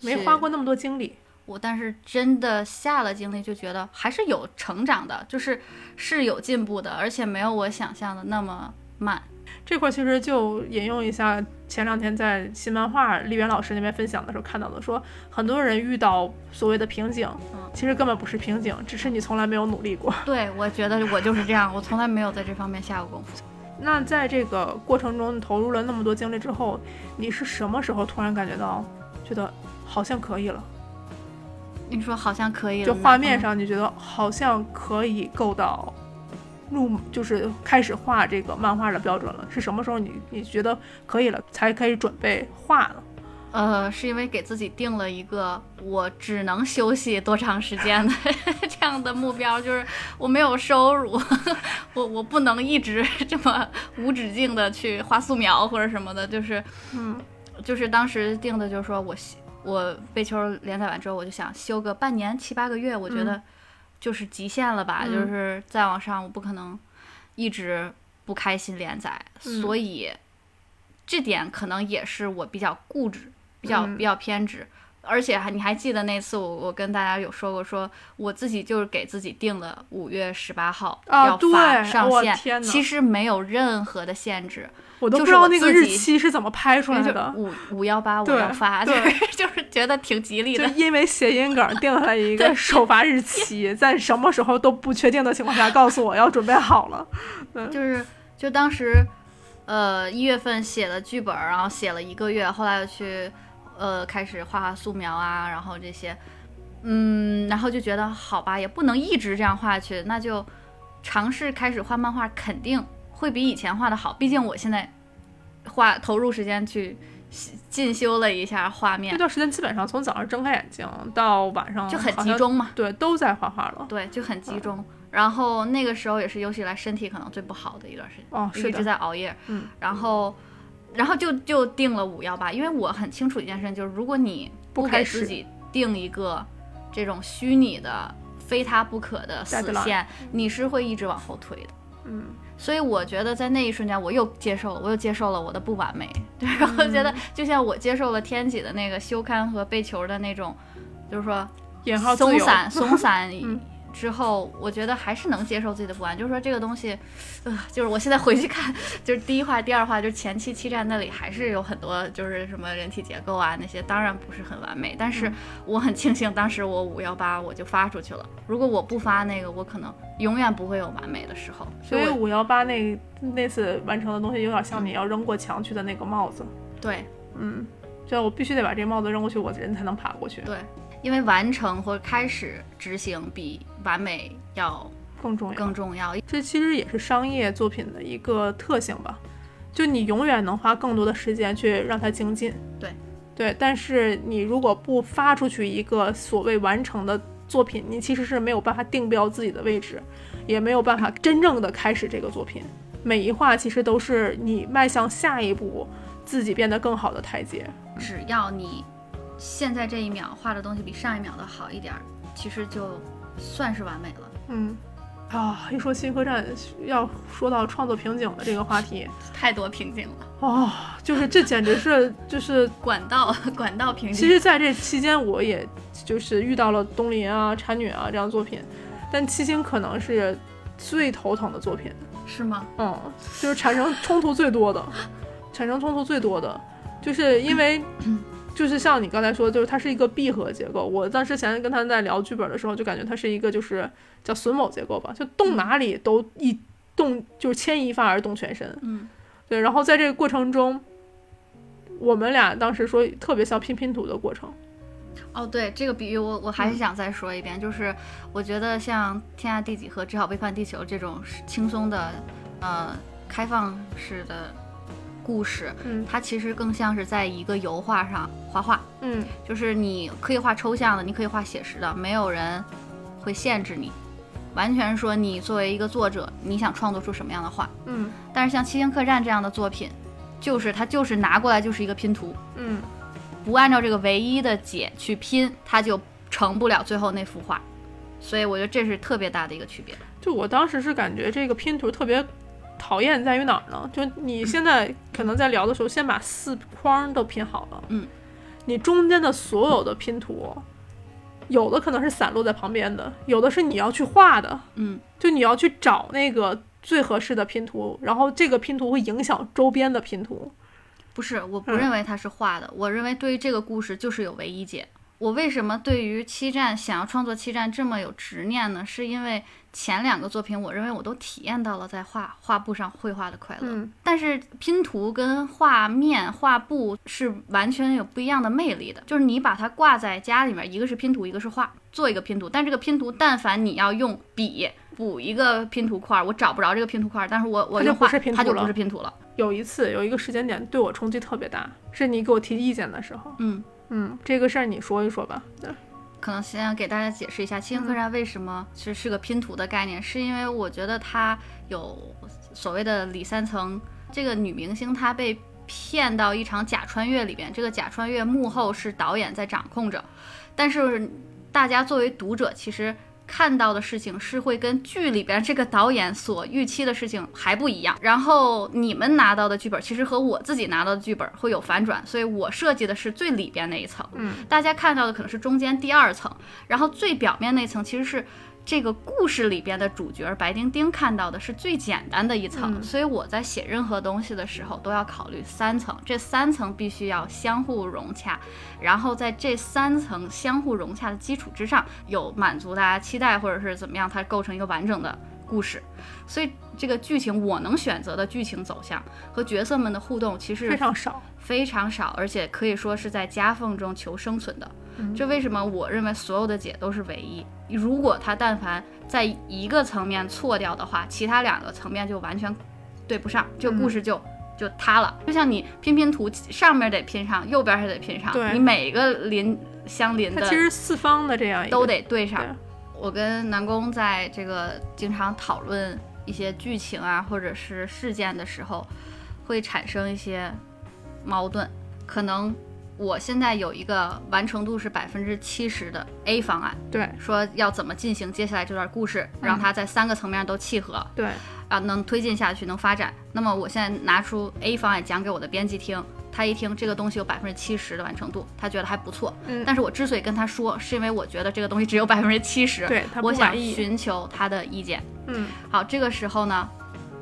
没花过那么多精力。我，但是真的下了精力，就觉得还是有成长的，就是是有进步的，而且没有我想象的那么慢。这块其实就引用一下前两天在新漫画丽媛老师那边分享的时候看到的，说很多人遇到所谓的瓶颈，嗯其实根本不是瓶颈，只是你从来没有努力过。对，我觉得我就是这样，我从来没有在这方面下过功夫。那在这个过程中，你投入了那么多精力之后，你是什么时候突然感觉到，觉得好像可以了？你说好像可以了，就画面嗯上，你觉得好像可以够到入，就是开始画这个漫画的标准了？是什么时候你你觉得可以了，才开始准备画了？呃，是因为给自己定了一个我只能休息多长时间的 这样的目标，就是我没有收入，我我不能一直这么无止境的去画素描或者什么的，就是嗯，就是当时定的就是说我休我被球连载完之后，我就想休个半年七八个月，我觉得就是极限了吧，嗯。就是再往上我不可能一直不开心连载，嗯。所以这点可能也是我比较固执，比较嗯。比较偏执。而且还你还记得那次我我跟大家有说过，说我自己就是给自己定了五月十八号啊要发上线，其实没有任何的限制，我都不知道那个日期是怎么拍出来的，五五幺八我对要发，就对是就是觉得挺吉利的。就因为谐音梗定下来一个 首发日期，在什么时候都不确定的情况下告诉我要准备好了。就是就当时，呃，一月份写了剧本，然后写了一个月，后来又去，呃，开始画画素描啊，然后这些，嗯，然后就觉得好吧，也不能一直这样画下去，那就尝试开始画漫画，肯定会比以前画的好。毕竟我现在画投入时间去进修了一下画面这，段时间基本上从早上睁开眼睛到晚上就很，集中嘛。对，都在画画了。对，就很集中。然后那个时候也是有史以来身体可能最不好的一段时间，哦，是一直，在熬夜。嗯，然后，然后就就定了五幺八，因为我很清楚一件事情，就是如果你不不开始给自己定一个这种虚拟的、非他不可的死线，你是会一直往后推的。嗯，所以我觉得在那一瞬间，我又接受了，我又接受了我的不完美。对，然后觉得嗯。就像我接受了天启的那个休刊和被球的那种，就是说松散松散 嗯之后，我觉得还是能接受自己的不安。就是说这个东西，呃，就是我现在回去看，就是第一话、第二话，就是前期七战那里还是有很多就是什么人体结构啊那些，当然不是很完美。但是嗯 我很庆幸当时我五幺八我就发出去了。如果我不发那个，我可能永远不会有完美的时候。所以五幺八那那次完成的东西有点像你要扔过墙去的那个帽子。对嗯，就我必须得把这帽子扔过去，我人才能爬过去，对，因为完成或者开始执行比完美要更重要。更重要。这其实也是商业作品的一个特性吧，就你永远能花更多的时间去让它精进。对，对，但是你如果不发出去一个所谓完成的作品，你其实是没有办法定标自己的位置，也没有办法真正的开始这个作品。每一画其实都是你迈向下一步自己变得更好的台阶。只要你现在这一秒画的东西比上一秒的好一点儿，其实就算是完美了。嗯，啊，一说新客站，要说到创作瓶颈的这个话题，太多瓶颈了，哦，就是这简直是就是 管道 管道瓶颈。其实，在这期间，我也就是遇到了东林啊、产女啊这样作品，但七星可能是最头疼的作品，是吗？嗯，就是产生冲突最多的，产生冲突最多的，就是因为。就是像你刚才说，就是它是一个闭合结构。我当时前跟他在聊剧本的时候，就感觉它是一个就是叫榫卯结构吧，就动哪里都一动就是牵一发而动全身。嗯，对。然后在这个过程中，我们俩当时说特别像拼拼图的过程。哦，对，这个比喻我我还是想再说一遍，就是我觉得像《天下第几》和《只好背叛地球》这种是轻松的，呃，开放式的故事，嗯。它其实更像是在一个油画上画画，嗯。就是你可以画抽象的，你可以画写实的，没有人会限制你，完全说你作为一个作者，你想创作出什么样的画。嗯。但是像《七星客栈》这样的作品，就是它就是拿过来就是一个拼图，嗯，不按照这个唯一的解去拼，它就成不了最后那幅画。所以我觉得这是特别大的一个区别。就我当时是感觉这个拼图特别讨厌在于哪儿呢？就你现在可能在聊的时候，先把四框都拼好了，嗯，你中间的所有的拼图，有的可能是散落在旁边的，有的是你要去画的，嗯，就你要去找那个最合适的拼图，然后这个拼图会影响周边的拼图。不是，我不嗯认为它是画的，我认为对于这个故事就是有唯一解。我为什么对于七战想要创作七战这么有执念呢？是因为前两个作品，我认为我都体验到了在画画布上绘画的快乐。嗯但是拼图跟画面、画布是完全有不一样的魅力的。就是你把它挂在家里面，一个是拼图，一个是画，做一个拼图。但这个拼图，但凡你要用笔补一个拼图块儿，我找不着这个拼图块儿，但是我我它就用画不是拼图它就不了是拼图了。有一次有一个时间点对我冲击特别大，是你给我提意见的时候。嗯。嗯，这个事儿你说一说吧。对可能先给大家解释一下七星客栈为什么其实是个拼图的概念，是因为我觉得它有所谓的里三层，这个女明星她被骗到一场假穿越里边，这个假穿越幕后是导演在掌控着，但是大家作为读者，其实看到的事情是会跟剧里边这个导演所预期的事情还不一样。然后你们拿到的剧本其实和我自己拿到的剧本会有反转，所以我设计的是最里边那一层，嗯，大家看到的可能是中间第二层，然后最表面那层其实是。这个故事里边的主角白丁丁看到的是最简单的一层，嗯所以我在写任何东西的时候都要考虑三层，这三层必须要相互融洽，然后在这三层相互融洽的基础之上，有满足大家期待或者是怎么样，它构成一个完整的故事。所以这个剧情我能选择的剧情走向和角色们的互动其实非常少。非常少，而且可以说是在夹缝中求生存的。这为什么我认为所有的解都是唯一？如果他但凡在一个层面错掉的话，其他两个层面就完全对不上，这个故事就、就塌了。就像你拼拼图，上面得拼上，右边还得拼上，你每个邻相邻的它其实四方的这样都得对上。对我跟南宫在这个经常讨论一些剧情啊，或者是事件的时候，会产生一些矛盾。可能我现在有一个完成度是百分之七十的 A 方案，对。说要怎么进行接下来这段故事，让它在三个层面都契合。对。啊，能推进下去，能发展。那么我现在拿出 A 方案讲给我的编辑听，他一听这个东西有百分之七十的完成度，他觉得还不错。嗯。但是我之所以跟他说，是因为我觉得这个东西只有百分之七十，对他不我想寻求他的意见。嗯。好，这个时候呢，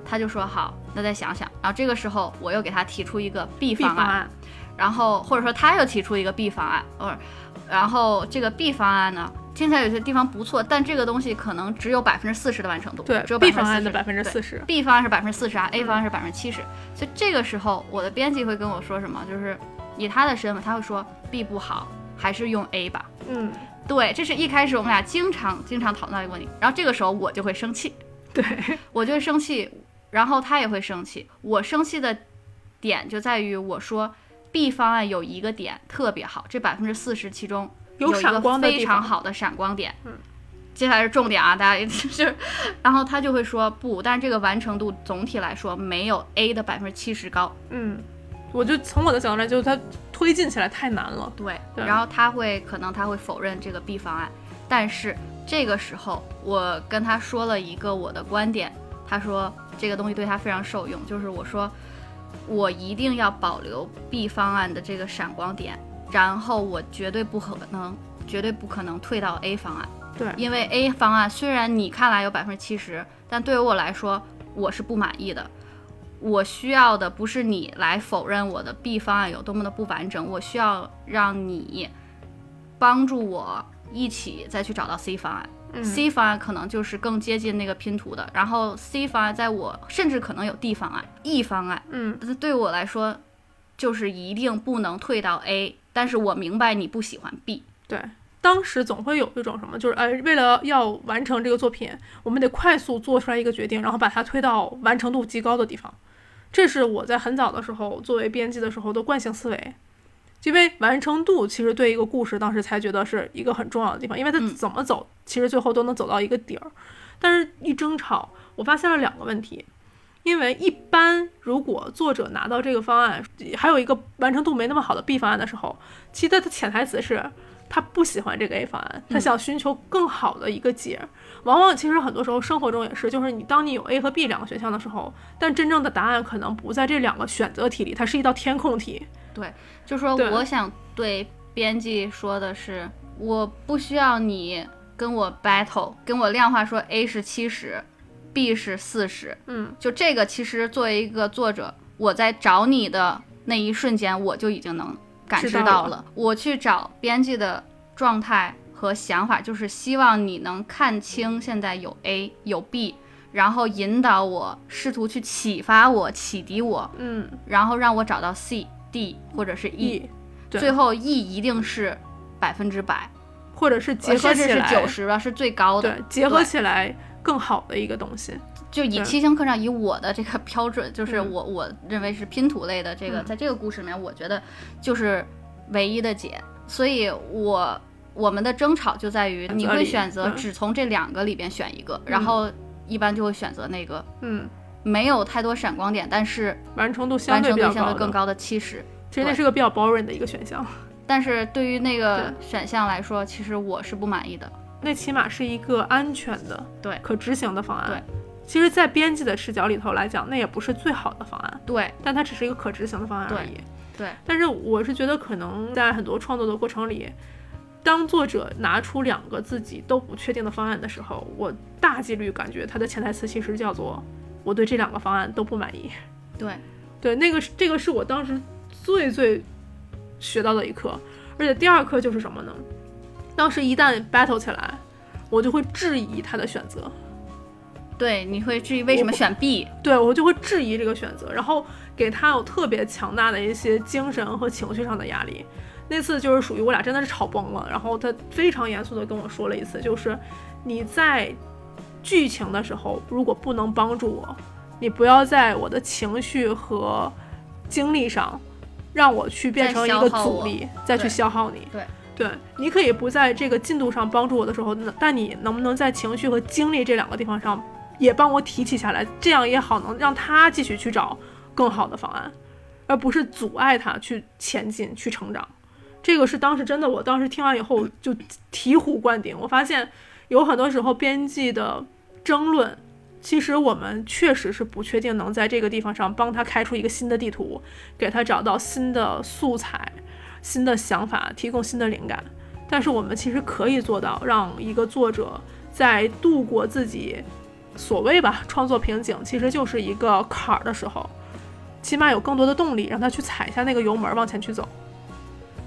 他就说好，那再想想。然后这个时候我又给他提出一个案，方案，然后或者说他又提出一个 B 方案，哦然后这个 B 方案呢，听起来有些地方不错，但这个东西可能只有百分之四十的完成度，对只有 B 40%方案的百分之四十，B 方案是百分之四十啊，A 方案是百分之七十，所以这个时候我的编辑会跟我说什么？就是以他的身份，他会说 B 不好，还是用 A 吧。嗯，对，这是一开始我们俩经常经常讨论到一个问题，然后这个时候我就会生气，对，我就会生气，然后他也会生气。我生气的点就在于我说 B 方案有一个点特别好，这百分之四十其中有闪个非光的地方常好的闪光点。嗯，接下来是重点啊，大家 就是，然后他就会说不，但是这个完成度总体来说没有 A 的百分之七十高。嗯，我就从我的角度来，就是它推进起来太难了。对，对然后他会可能他会否认这个 B 方案，但是这个时候我跟他说了一个我的观点，他说这个东西对他非常受用，就是我说我一定要保留 B 方案的这个闪光点，然后我绝对不可能，绝对不可能退到 A 方案，对，因为 A 方案虽然你看来有百分之七十，但对于我来说我是不满意的。我需要的不是你来否认我的 B 方案有多么的不完整，我需要让你帮助我一起再去找到 C 方案。嗯 C 方案可能就是更接近那个拼图的，然后 C 方案在我甚至可能有 D 方案、E 方案，嗯，对我来说就是一定不能退到 A。但是我明白你不喜欢 B，对。当时总会有一种什么，就是呃，为了要完成这个作品，我们得快速做出来一个决定，然后把它推到完成度极高的地方。这是我在很早的时候作为编辑的时候的惯性思维，因为完成度其实对一个故事当时才觉得是一个很重要的地方，因为它嗯怎么走，其实最后都能走到一个底儿。但是，一争吵，我发现了两个问题。因为一般如果作者拿到这个方案，还有一个完成度没那么好的 B 方案的时候，其实他的潜台词是他不喜欢这个 A 方案，他想寻求更好的一个解。往往其实很多时候生活中也是，就是你当你有 A 和 B 两个选项的时候，但真正的答案可能不在这两个选择题里，它是一道填空题。就说我想对编辑说的是，我不需要你跟我 battle，跟我量化说 A 是七十，B 是四十，嗯，就这个其实作为一个作者，我在找你的那一瞬间，我就已经能感知到了。我去找编辑的状态和想法，就是希望你能看清现在有 A 有 B，然后引导我，试图去启发我、启迪我，嗯。然后让我找到 C、D 或者是 E，，E，最后 E 一定是百分之百，或者是结合甚至是起来，九十吧，是最高的。对，结合起来更好的一个东西。就以对。七星课上以我的这个 标准，就是嗯。我、我认为是拼图类的这个，嗯。在这个故事里面，我觉得就是唯一的解。所以我我们的争吵就在于你会选择嗯。只从这两个里边选一个，然后一般就会选择那个嗯，没有太多闪光点，但是完成度相对比较高的，相对更高的七十。其实那是个比较 boring 的一个选项。但是对于那个选项来说，其实我是不满意的。那起码是一个安全的、对可执行的方案。对，其实，在编辑的视角里头来讲，那也不是最好的方案，对但它只是一个可执行的方案而对已。对，但是我是觉得，可能在很多创作的过程里，当作者拿出两个自己都不确定的方案的时候，我大几率感觉他的潜台词其实叫做“我对这两个方案都不满意”。对对，那个是这个是我当时最最学到的一课，而且第二课就是什么呢？当时一旦 battle 起来，我就会质疑他的选择，对，你会质疑为什么选 B？对我就会质疑这个选择，然后给他有特别强大的一些精神和情绪上的压力。那次就是属于我俩真的是吵崩了，然后他非常严肃的跟我说了一次，就是你在剧情的时候如果不能帮助我，你不要在我的情绪和精力上让我去变成一个阻力，再去消耗你。对对，你可以不在这个进度上帮助我的时候，那但你能不能在情绪和精力这两个地方上也帮我提起下来？这样也好，能让他继续去找更好的方案，而不是阻碍他去前进、去成长。这个是当时真的，我当时听完以后就醍醐灌顶。我发现有很多时候编辑的争论，其实我们确实是不确定能在这个地方上帮他开出一个新的地图，给他找到新的素材、新的想法，提供新的灵感。但是我们其实可以做到，让一个作者在度过自己所谓吧创作瓶颈，其实就是一个坎儿的时候，起码有更多的动力让他去踩一下那个油门往前去走。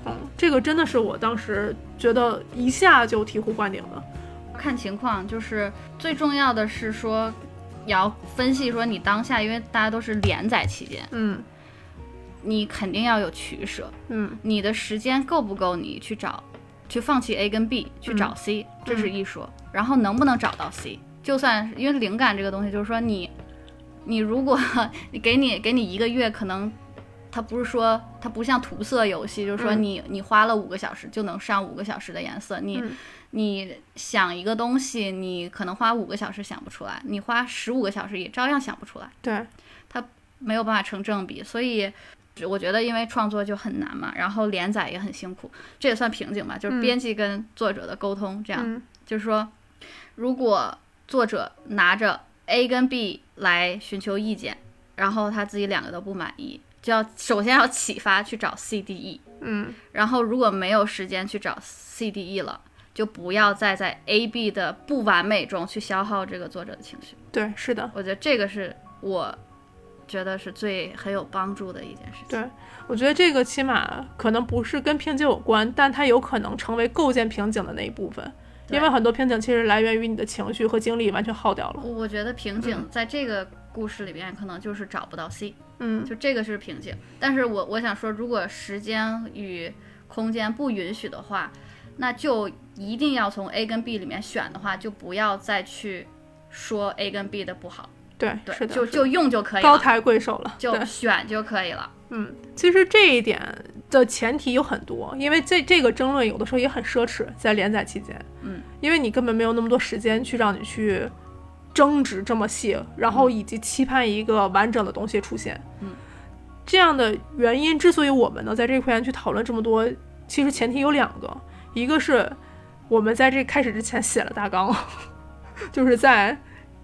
嗯，这个真的是我当时觉得一下就醍醐灌顶的。看情况，就是最重要的是说，也要分析说你当下，因为大家都是连载期间，嗯。你肯定要有取舍，嗯。你的时间够不够你去找，去放弃 A 跟 B 去找 C，、这是一说。然后能不能找到 C，就算因为灵感这个东西，就是说你，你如果你 给你给你一个月，可能它不是说它不像涂色游戏，就是说嗯。你、你花了五个小时就能上五个小时的颜色，你、嗯你想一个东西，你可能花五个小时想不出来，你花十五个小时也照样想不出来。对，它没有办法成正比，所以我觉得因为创作就很难嘛，然后连载也很辛苦，这也算瓶颈吧，就是嗯编辑跟作者的沟通，这样、嗯就是说，如果作者拿着 A 跟 B 来寻求意见，然后他自己两个都不满意，就要首先要启发去找 C、D、E，嗯然后如果没有时间去找 C、D、E 了。就不要再在 A、B 的不完美中去消耗这个作者的情绪。对，是的。我觉得这个是我觉得是最很有帮助的一件事情。对，我觉得这个起码可能不是跟瓶颈有关，但它有可能成为构建瓶颈的那一部分。因为很多瓶颈其实来源于你的情绪和精力完全耗掉了。我我觉得瓶颈在这个故事里边可能就是找不到 C，嗯就这个是瓶颈。但是我我想说，如果时间与空间不允许的话，那就一定要从 A 跟 B 里面选的话，就不要再去说 A 跟 B 的不好，对，对，是的，就就用就可以了，高抬贵手了。就，选就可以了。嗯，其实这一点的前提有很多，因为这这个争论有的时候也很奢侈，在连载期间，嗯，因为你根本没有那么多时间去让你去争执这么细，然后以及期盼一个完整的东西出现，嗯，这样的原因之所以我们能在这块去讨论这么多，其实前提有两个，一个是我们在这开始之前写了大纲，就是在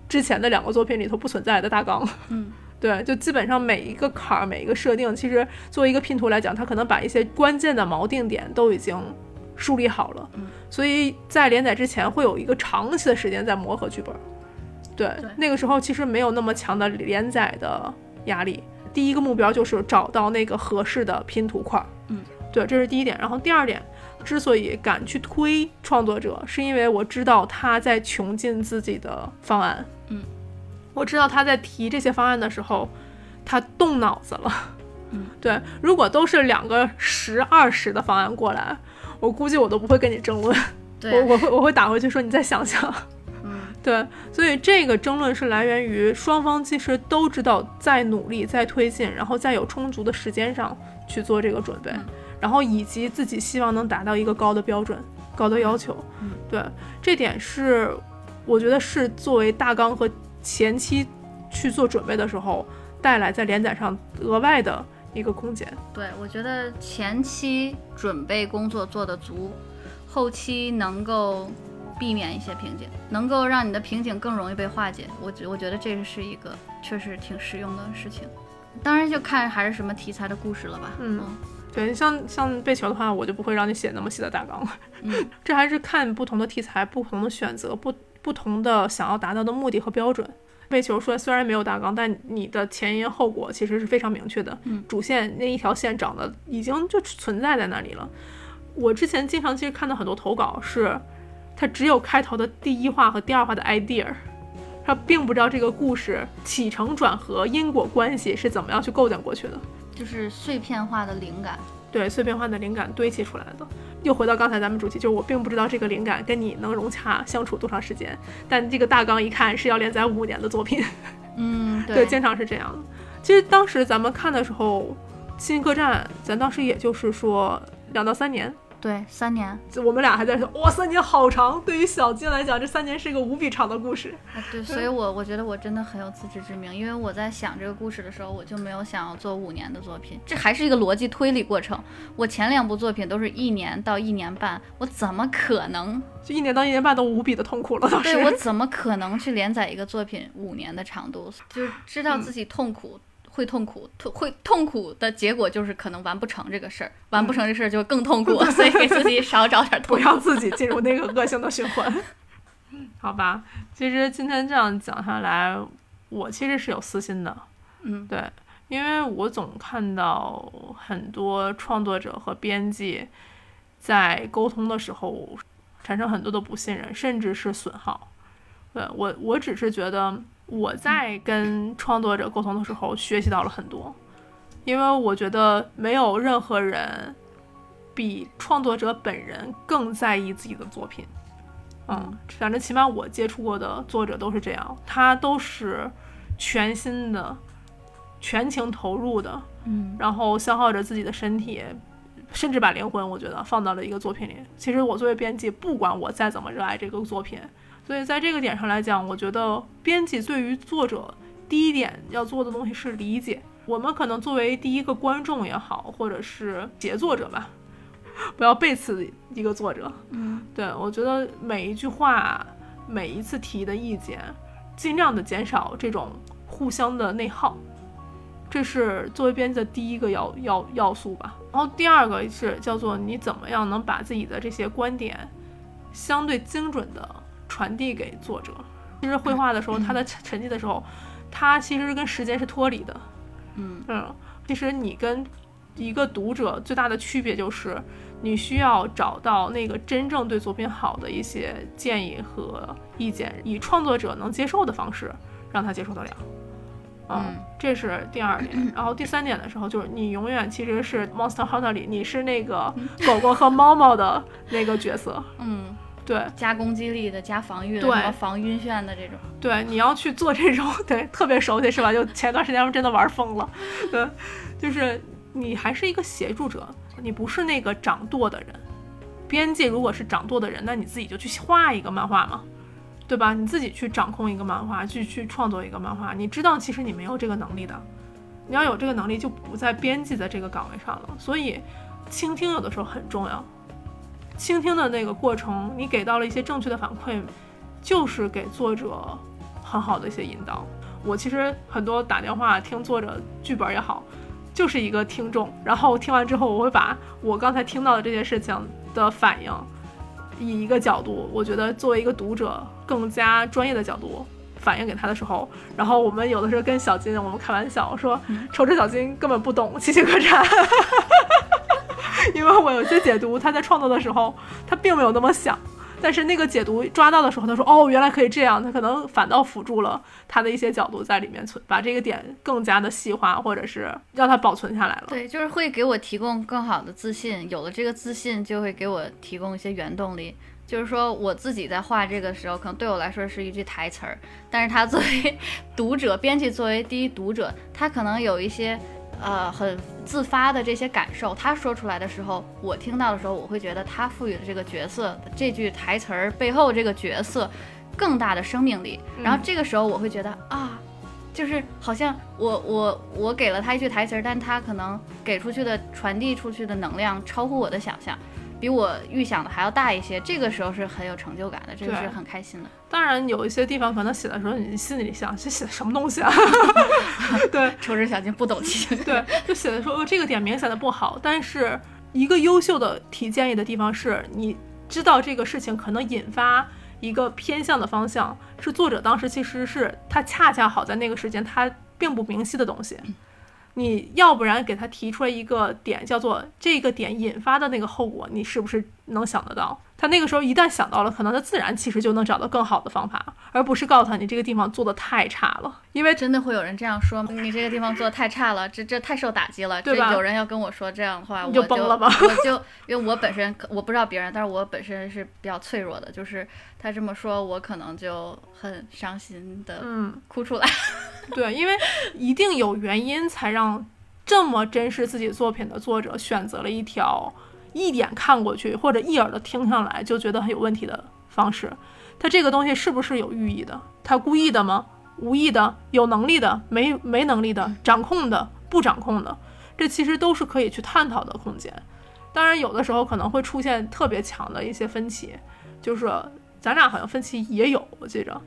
之前的两个作品里头不存在的大纲，嗯。对，就基本上每一个坎儿、每一个设定，其实作为一个拼图来讲，它可能把一些关键的锚定点都已经梳理好了。嗯，所以在连载之前会有一个长期的时间在磨合剧本。对，对那个时候其实没有那么强的连载的压力。第一个目标就是找到那个合适的拼图块儿。嗯，对，这是第一点。然后第二点，之所以敢去推创作者，是因为我知道他在穷尽自己的方案。嗯。我知道他在提这些方案的时候，他动脑子了。嗯，对，如果都是两个十二十的方案过来，我估计我都不会跟你争论，对啊、我我会我会打回去说你再想想。嗯，对，所以这个争论是来源于双方其实都知道在努力、在推进，然后在有充足的时间上去做这个准备，嗯然后以及自己希望能达到一个高的标准、高的要求。嗯，对，这点是我觉得是作为大纲和前期去做准备的时候带来在连载上额外的一个空间。对，我觉得前期准备工作做得足，后期能够避免一些瓶颈，能够让你的瓶颈更容易被化解。我觉我觉得这是一个确实挺实用的事情。当然就看还是什么题材的故事了吧。嗯对，像像背球的话，我就不会让你写那么细的大纲了。嗯，这还是看不同的题材、不同的选择、不不同的想要达到的目的和标准。背球说虽然没有大纲，但你的前因后果其实是非常明确的。嗯主线那一条线长得已经就存在在那里了。我之前经常其实看到很多投稿是，它只有开头的第一话和第二话的 idea，他并不知道这个故事起承转合、因果关系是怎么样去构建过去的。就是碎片化的灵感。对碎片化的灵感堆砌出来的。又回到刚才咱们主题，就是我并不知道这个灵感跟你能融洽相处多长时间，但这个大纲一看是要连载五年的作品，嗯，对，经常是这样的。其实当时咱们看的时候，《新客栈》咱当时也就是说两到三年，对，三年。就我们俩还在说哇，三年好长。对于小金来讲，这三年是一个无比长的故事。啊，对，所以我我觉得我真的很有自知之明，因为我在想这个故事的时候，我就没有想要做五年的作品，这还是一个逻辑推理过程。我前两部作品都是一年到一年半，我怎么可能？就一年到一年半都无比的痛苦了，当时。对我怎么可能去连载一个作品五年的长度？就知道自己痛苦。会痛苦，痛会痛苦的结果就是可能完不成这个事儿，完不成这事儿就更痛苦，所以给自己少找点痛苦，不让自己进入那个恶性的循环。好吧，其实今天这样讲下来，我其实是有私心的，嗯，对，因为我总看到很多创作者和编辑在沟通的时候产生很多的不信任，甚至是损耗。对我，我只是觉得我在跟创作者沟通的时候学习到了很多，因为我觉得没有任何人比创作者本人更在意自己的作品。嗯，反正起码我接触过的作者都是这样，他都是全心的、全情投入的，嗯，然后消耗着自己的身体，甚至把灵魂，我觉得放到了一个作品里。其实我作为编辑，不管我再怎么热爱这个作品，所以在这个点上来讲，我觉得编辑对于作者第一点要做的东西是理解。我们可能作为第一个观众也好，或者是协作者吧，不要背刺一个作者。嗯，对我觉得每一句话、每一次提的意见，尽量的减少这种互相的内耗。这是作为编辑的第一个要要要素吧。然后第二个是叫做你怎么样能把自己的这些观点相对精准的传递给作者。其实绘画的时候，它的沉沉浸的时候，它其实跟时间是脱离的。嗯嗯，其实你跟一个读者最大的区别就是，你需要找到那个真正对作品好的一些建议和意见，以创作者能接受的方式让他接受得了。嗯，嗯这是第二点。然后第三点的时候，就是你永远其实是 Monster Hunter 里你是那个狗狗和猫猫的那个角色。嗯，对加攻击力的，加防御的，对什么防晕眩的这种。对，你要去做这种，对，特别熟悉是吧？就前段时间我真的玩疯了，对，就是你还是一个协助者，你不是那个掌舵的人。编辑如果是掌舵的人，那你自己就去画一个漫画嘛，对吧？你自己去掌控一个漫画，去去创作一个漫画，你知道其实你没有这个能力的，你要有这个能力就不在编辑的这个岗位上了。所以，倾听有的时候很重要。倾听的那个过程，你给到了一些正确的反馈，就是给作者很好的一些引导。我其实很多打电话听作者剧本也好，就是一个听众，然后听完之后，我会把我刚才听到的这件事情的反应，以一个角度，我觉得作为一个读者更加专业的角度反映给他的时候，然后我们有的时候跟小金我们开玩笑说，瞅着小金根本不懂七星客栈。因为我有些解读，他在创作的时候，他并没有那么想，但是那个解读抓到的时候，他说：“哦，原来可以这样。”他可能反倒辅助了他的一些角度在里面存，把这个点更加的细化，或者是让它保存下来了。对，就是会给我提供更好的自信，有了这个自信，就会给我提供一些原动力。就是说，我自己在画这个时候，可能对我来说是一句台词儿，但是他作为 读者，编辑作为第一读者，他可能有一些呃很自发的这些感受，他说出来的时候，我听到的时候，我会觉得他赋予的这个角色这句台词儿背后这个角色更大的生命力，然后这个时候我会觉得啊。就是好像我我我给了他一句台词儿，但他可能给出去的传递出去的能量超乎我的想象，比我预想的还要大一些，这个时候是很有成就感的，这个是很开心的。当然，有一些地方可能写的时候，你心里想这写的什么东西啊？对抽之小金不懂题，对，就写的说哦这个点明显的不好，但是一个优秀的提建议的地方是，你知道这个事情可能引发一个偏向的方向，是作者当时其实是他恰恰好在那个时间他并不明晰的东西。你要不然给他提出来一个点，叫做这个点引发的那个后果，你是不是能想得到？他那个时候一旦想到了，可能他自然其实就能找到更好的方法，而不是告诉他你这个地方做的太差了，因为真的会有人这样说吗？你这个地方做的太差了，这这太受打击了。对吧这有人要跟我说这样的话，我就我崩了吧 我就因为我本身我不知道别人，但是我本身是比较脆弱的，就是他这么说，我可能就很伤心的嗯，哭出来。对，因为一定有原因才让这么珍视自己作品的作者选择了一条一眼看过去或者一耳朵听上来就觉得很有问题的方式。他这个东西是不是有寓意的？他故意的吗？无意的？有能力的？没没能力的？掌控的？不掌控的？这其实都是可以去探讨的空间。当然，有的时候可能会出现特别强的一些分歧，就是咱俩好像分歧也有，我记着。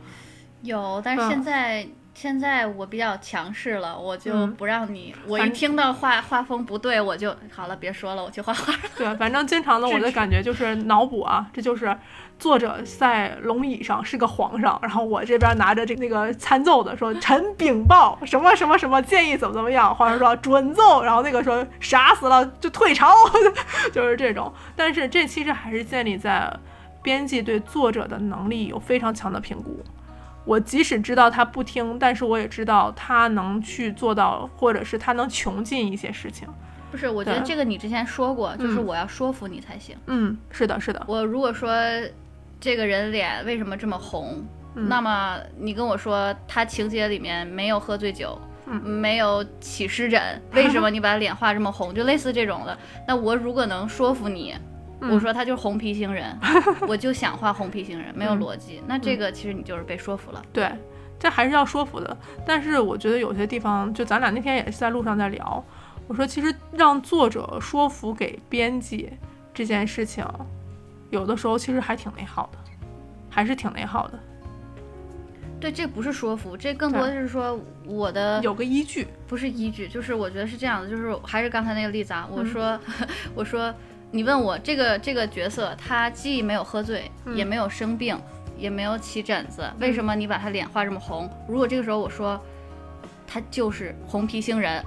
有，但是嗯现在、现在我比较强势了，我就嗯不让你，我一听到画画风不对，我就好了，别说了，我去画画。对，反正经常的我的感觉就是脑补啊，这就是作者在龙椅上是个皇上，然后我这边拿着这那个参奏的说臣禀报什么什么什么建议怎么怎么样，皇上说 准奏，然后那个说傻死了就退朝，就是这种。但是这其实还是建立在编辑对作者的能力有非常强的评估。我即使知道他不听，但是我也知道他能去做到，或者是他能穷尽一些事情。不是，我觉得这个你之前说过，就是嗯我要说服你才行。嗯，是的，是的，我如果说这个人脸为什么这么红，嗯那么你跟我说他情节里面没有喝醉酒，嗯没有起湿疹，为什么你把脸画这么红？就类似这种的。那我如果能说服你，嗯我说他就是红皮星人，我就想画红皮星人，没有嗯逻辑。那这个其实你就是被说服了。对，这还是要说服的。但是我觉得有些地方，就咱俩那天也是在路上在聊，我说其实让作者说服给编辑这件事情，有的时候其实还挺内耗的，还是挺内耗的，对，这不是说服，这更多的是说我的有个依据。不是依据，就是我觉得是这样的，就是还是刚才那个例子啊，我嗯说、我说你问我这个这个角色，他既没有喝醉，嗯。也没有生病，也没有起疹子，为什么你把他脸画这么红？如果这个时候我说他就是红皮星人，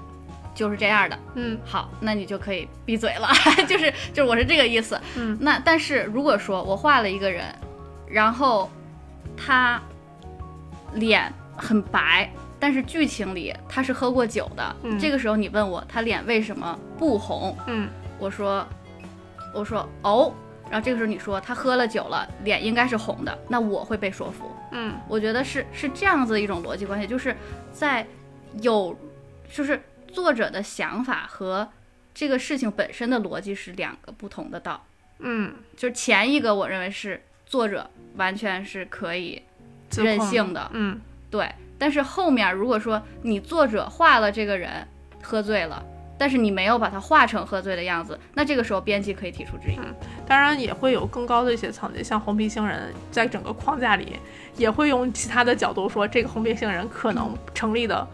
就是这样的，嗯。好，那你就可以闭嘴了，就是就是我是这个意思。嗯。那但是如果说我画了一个人，然后他脸很白，但是剧情里他是喝过酒的，嗯。这个时候你问我他脸为什么不红，嗯。我说我说哦，然后这个时候你说他喝了酒了，脸应该是红的，那我会被说服。嗯我觉得是是这样子的一种逻辑关系，就是在有就是作者的想法和这个事情本身的逻辑是两个不同的道。嗯，就是前一个，我认为是作者完全是可以任性的，嗯对。但是后面如果说你作者画了这个人喝醉了，但是你没有把它画成喝醉的样子，那这个时候编辑可以提出质疑。当然也会有更高的一些层级，像红皮星人在整个框架里也会用其他的角度说这个红皮星人可能成立的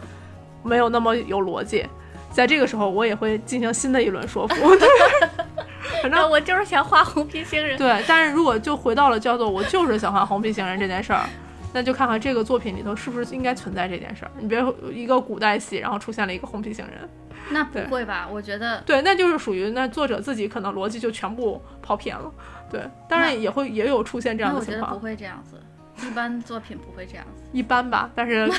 没有那么有逻辑，在这个时候我也会进行新的一轮说 服。反正 我就是想画红皮星人。对，但是如果就回到了叫做我就是想画红皮星人这件事儿，那就看看这个作品里头是不是应该存在这件事儿。你别一个古代戏，然后出现了一个红皮星人，那不会吧？我觉得对，那就是属于那作者自己可能逻辑就全部跑偏了。对，当然也会也有出现这样那我觉得不的情况，会这样子，一般作品不会这样子，一般吧，但是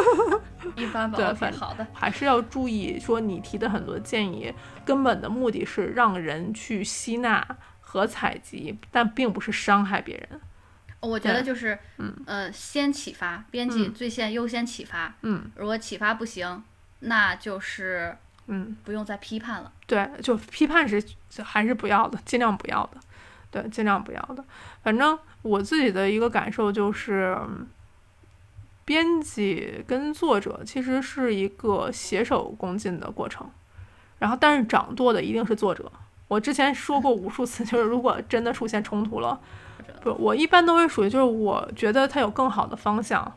一般吧。对反好的。还是要注意，说你提的很多建议，根本的目的是让人去吸纳和采集，但并不是伤害别人。我觉得就是，呃，先启发，编辑嗯最先优先启发。嗯如果启发不行，那就是嗯，不用再批判了。对，就批判是还是不要的，尽量不要的，对，尽量不要的。反正我自己的一个感受就是，嗯编辑跟作者其实是一个携手共进的过程，然后但是掌舵的一定是作者，我之前说过无数次，就是如果真的出现冲突了，不，我一般都是属于就是我觉得他有更好的方向，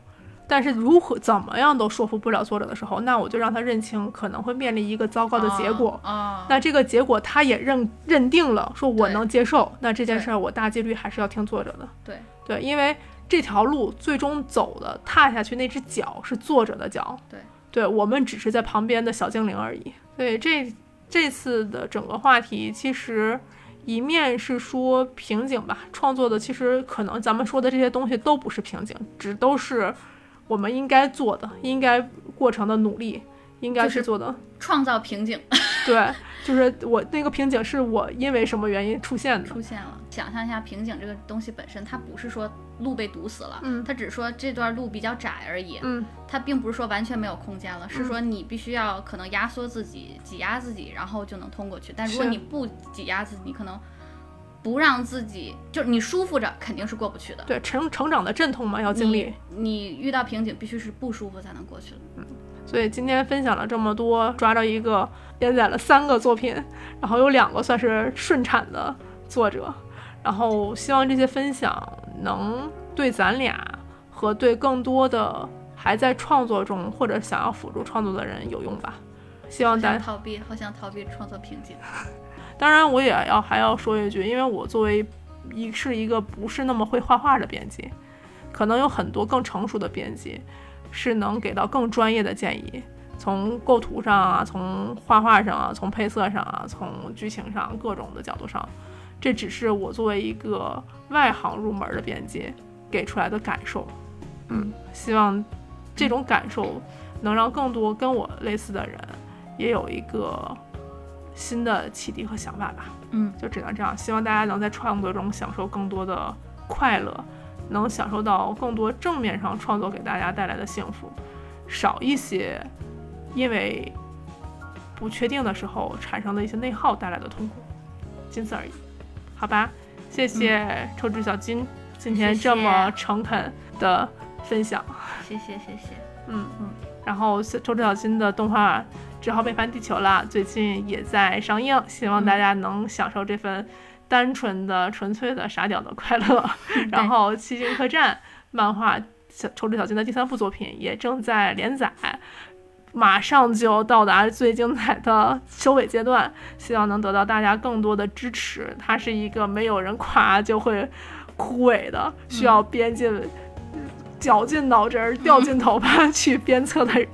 但是如何怎么样都说服不了作者的时候，那我就让他认清可能会面临一个糟糕的结果。哦，那这个结果他也认认定了，说我能接受，那这件事儿我大几率还是要听作者的。对对，因为这条路最终走的踏下去那只脚是作者的脚，对，对我们只是在旁边的小精灵而已。对，这这次的整个话题其实一面是说瓶颈吧，创作的其实可能咱们说的这些东西都不是瓶颈，只都是我们应该做的，应该过程的努力，应该是去做的。创造瓶颈对，就是我那个瓶颈是我因为什么原因出现的。出现了。想象一下，瓶颈这个东西本身，它不是说路被堵死了，嗯它只是说这段路比较窄而已。嗯，它并不是说完全没有空间了，是嗯说你必须要可能压缩自己、挤压自己，然后就能通过去。但如果你不挤压自己，你可能不让自己，就是你舒服着，肯定是过不去的。对，成成长的阵痛嘛，要经历。你你遇到瓶颈，必须是不舒服才能过去的。所以今天分享了这么多，抓着一个连载了三个作品，然后有两个算是顺产的作者，然后希望这些分享能对咱俩和对更多的还在创作中或者想要辅助创作的人有用吧。希望好大家，逃避，好想逃避创作瓶颈。当然我也要还要说一句，因为我作为一是一个不是那么会画画的编辑，可能有很多更成熟的编辑是能给到更专业的建议，从构图上啊，从画画上啊，从配色上啊，从剧情上各种的角度上，这只是我作为一个外行入门的编辑给出来的感受。嗯，希望这种感受能让更多跟我类似的人也有一个新的启迪和想法吧。嗯，就只能这样。希望大家能在创作中享受更多的快乐，能享受到更多正面上创作给大家带来的幸福，少一些因为不确定的时候产生的一些内耗带来的痛苦，仅此而已。好吧，谢谢抽纸小金今天这么诚恳的分享。谢谢谢谢。嗯嗯，然后抽纸小金的动画《只好背叛地球》了，最近也在上映，希望大家能享受这份单纯的、纯粹的傻屌的快乐。然后《七星客栈》漫画小抽纸小金的第三部作品也正在连载。马上就到达最精彩的收尾阶段，希望能得到大家更多的支持。它是一个没有人夸就会枯萎的，需要编进 绞尽脑汁儿、掉尽头发去鞭策的人，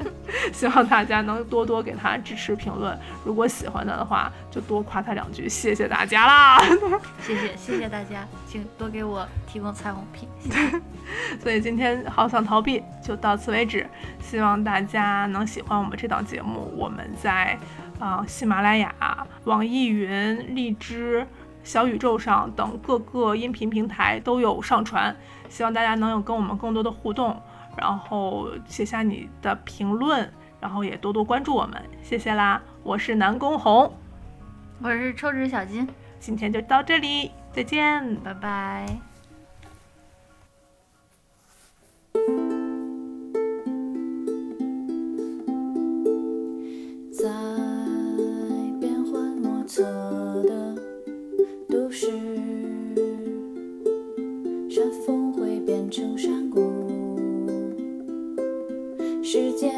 希望大家能多多给他支持评论。如果喜欢他的话，就多夸他两句，谢谢大家啦！谢谢谢谢大家，请多给我提供彩虹屁。所以今天好想逃避就到此为止，希望大家能喜欢我们这档节目。我们在啊、喜马拉雅、网易云、荔枝、小宇宙上等各个音频平台都有上传，希望大家能有跟我们更多的互动，然后写下你的评论，然后也多多关注我们，谢谢啦！我是南宫红，我是抽纸小金，今天就到这里，再见。拜拜。在变幻莫测的都市，会变成山谷，时间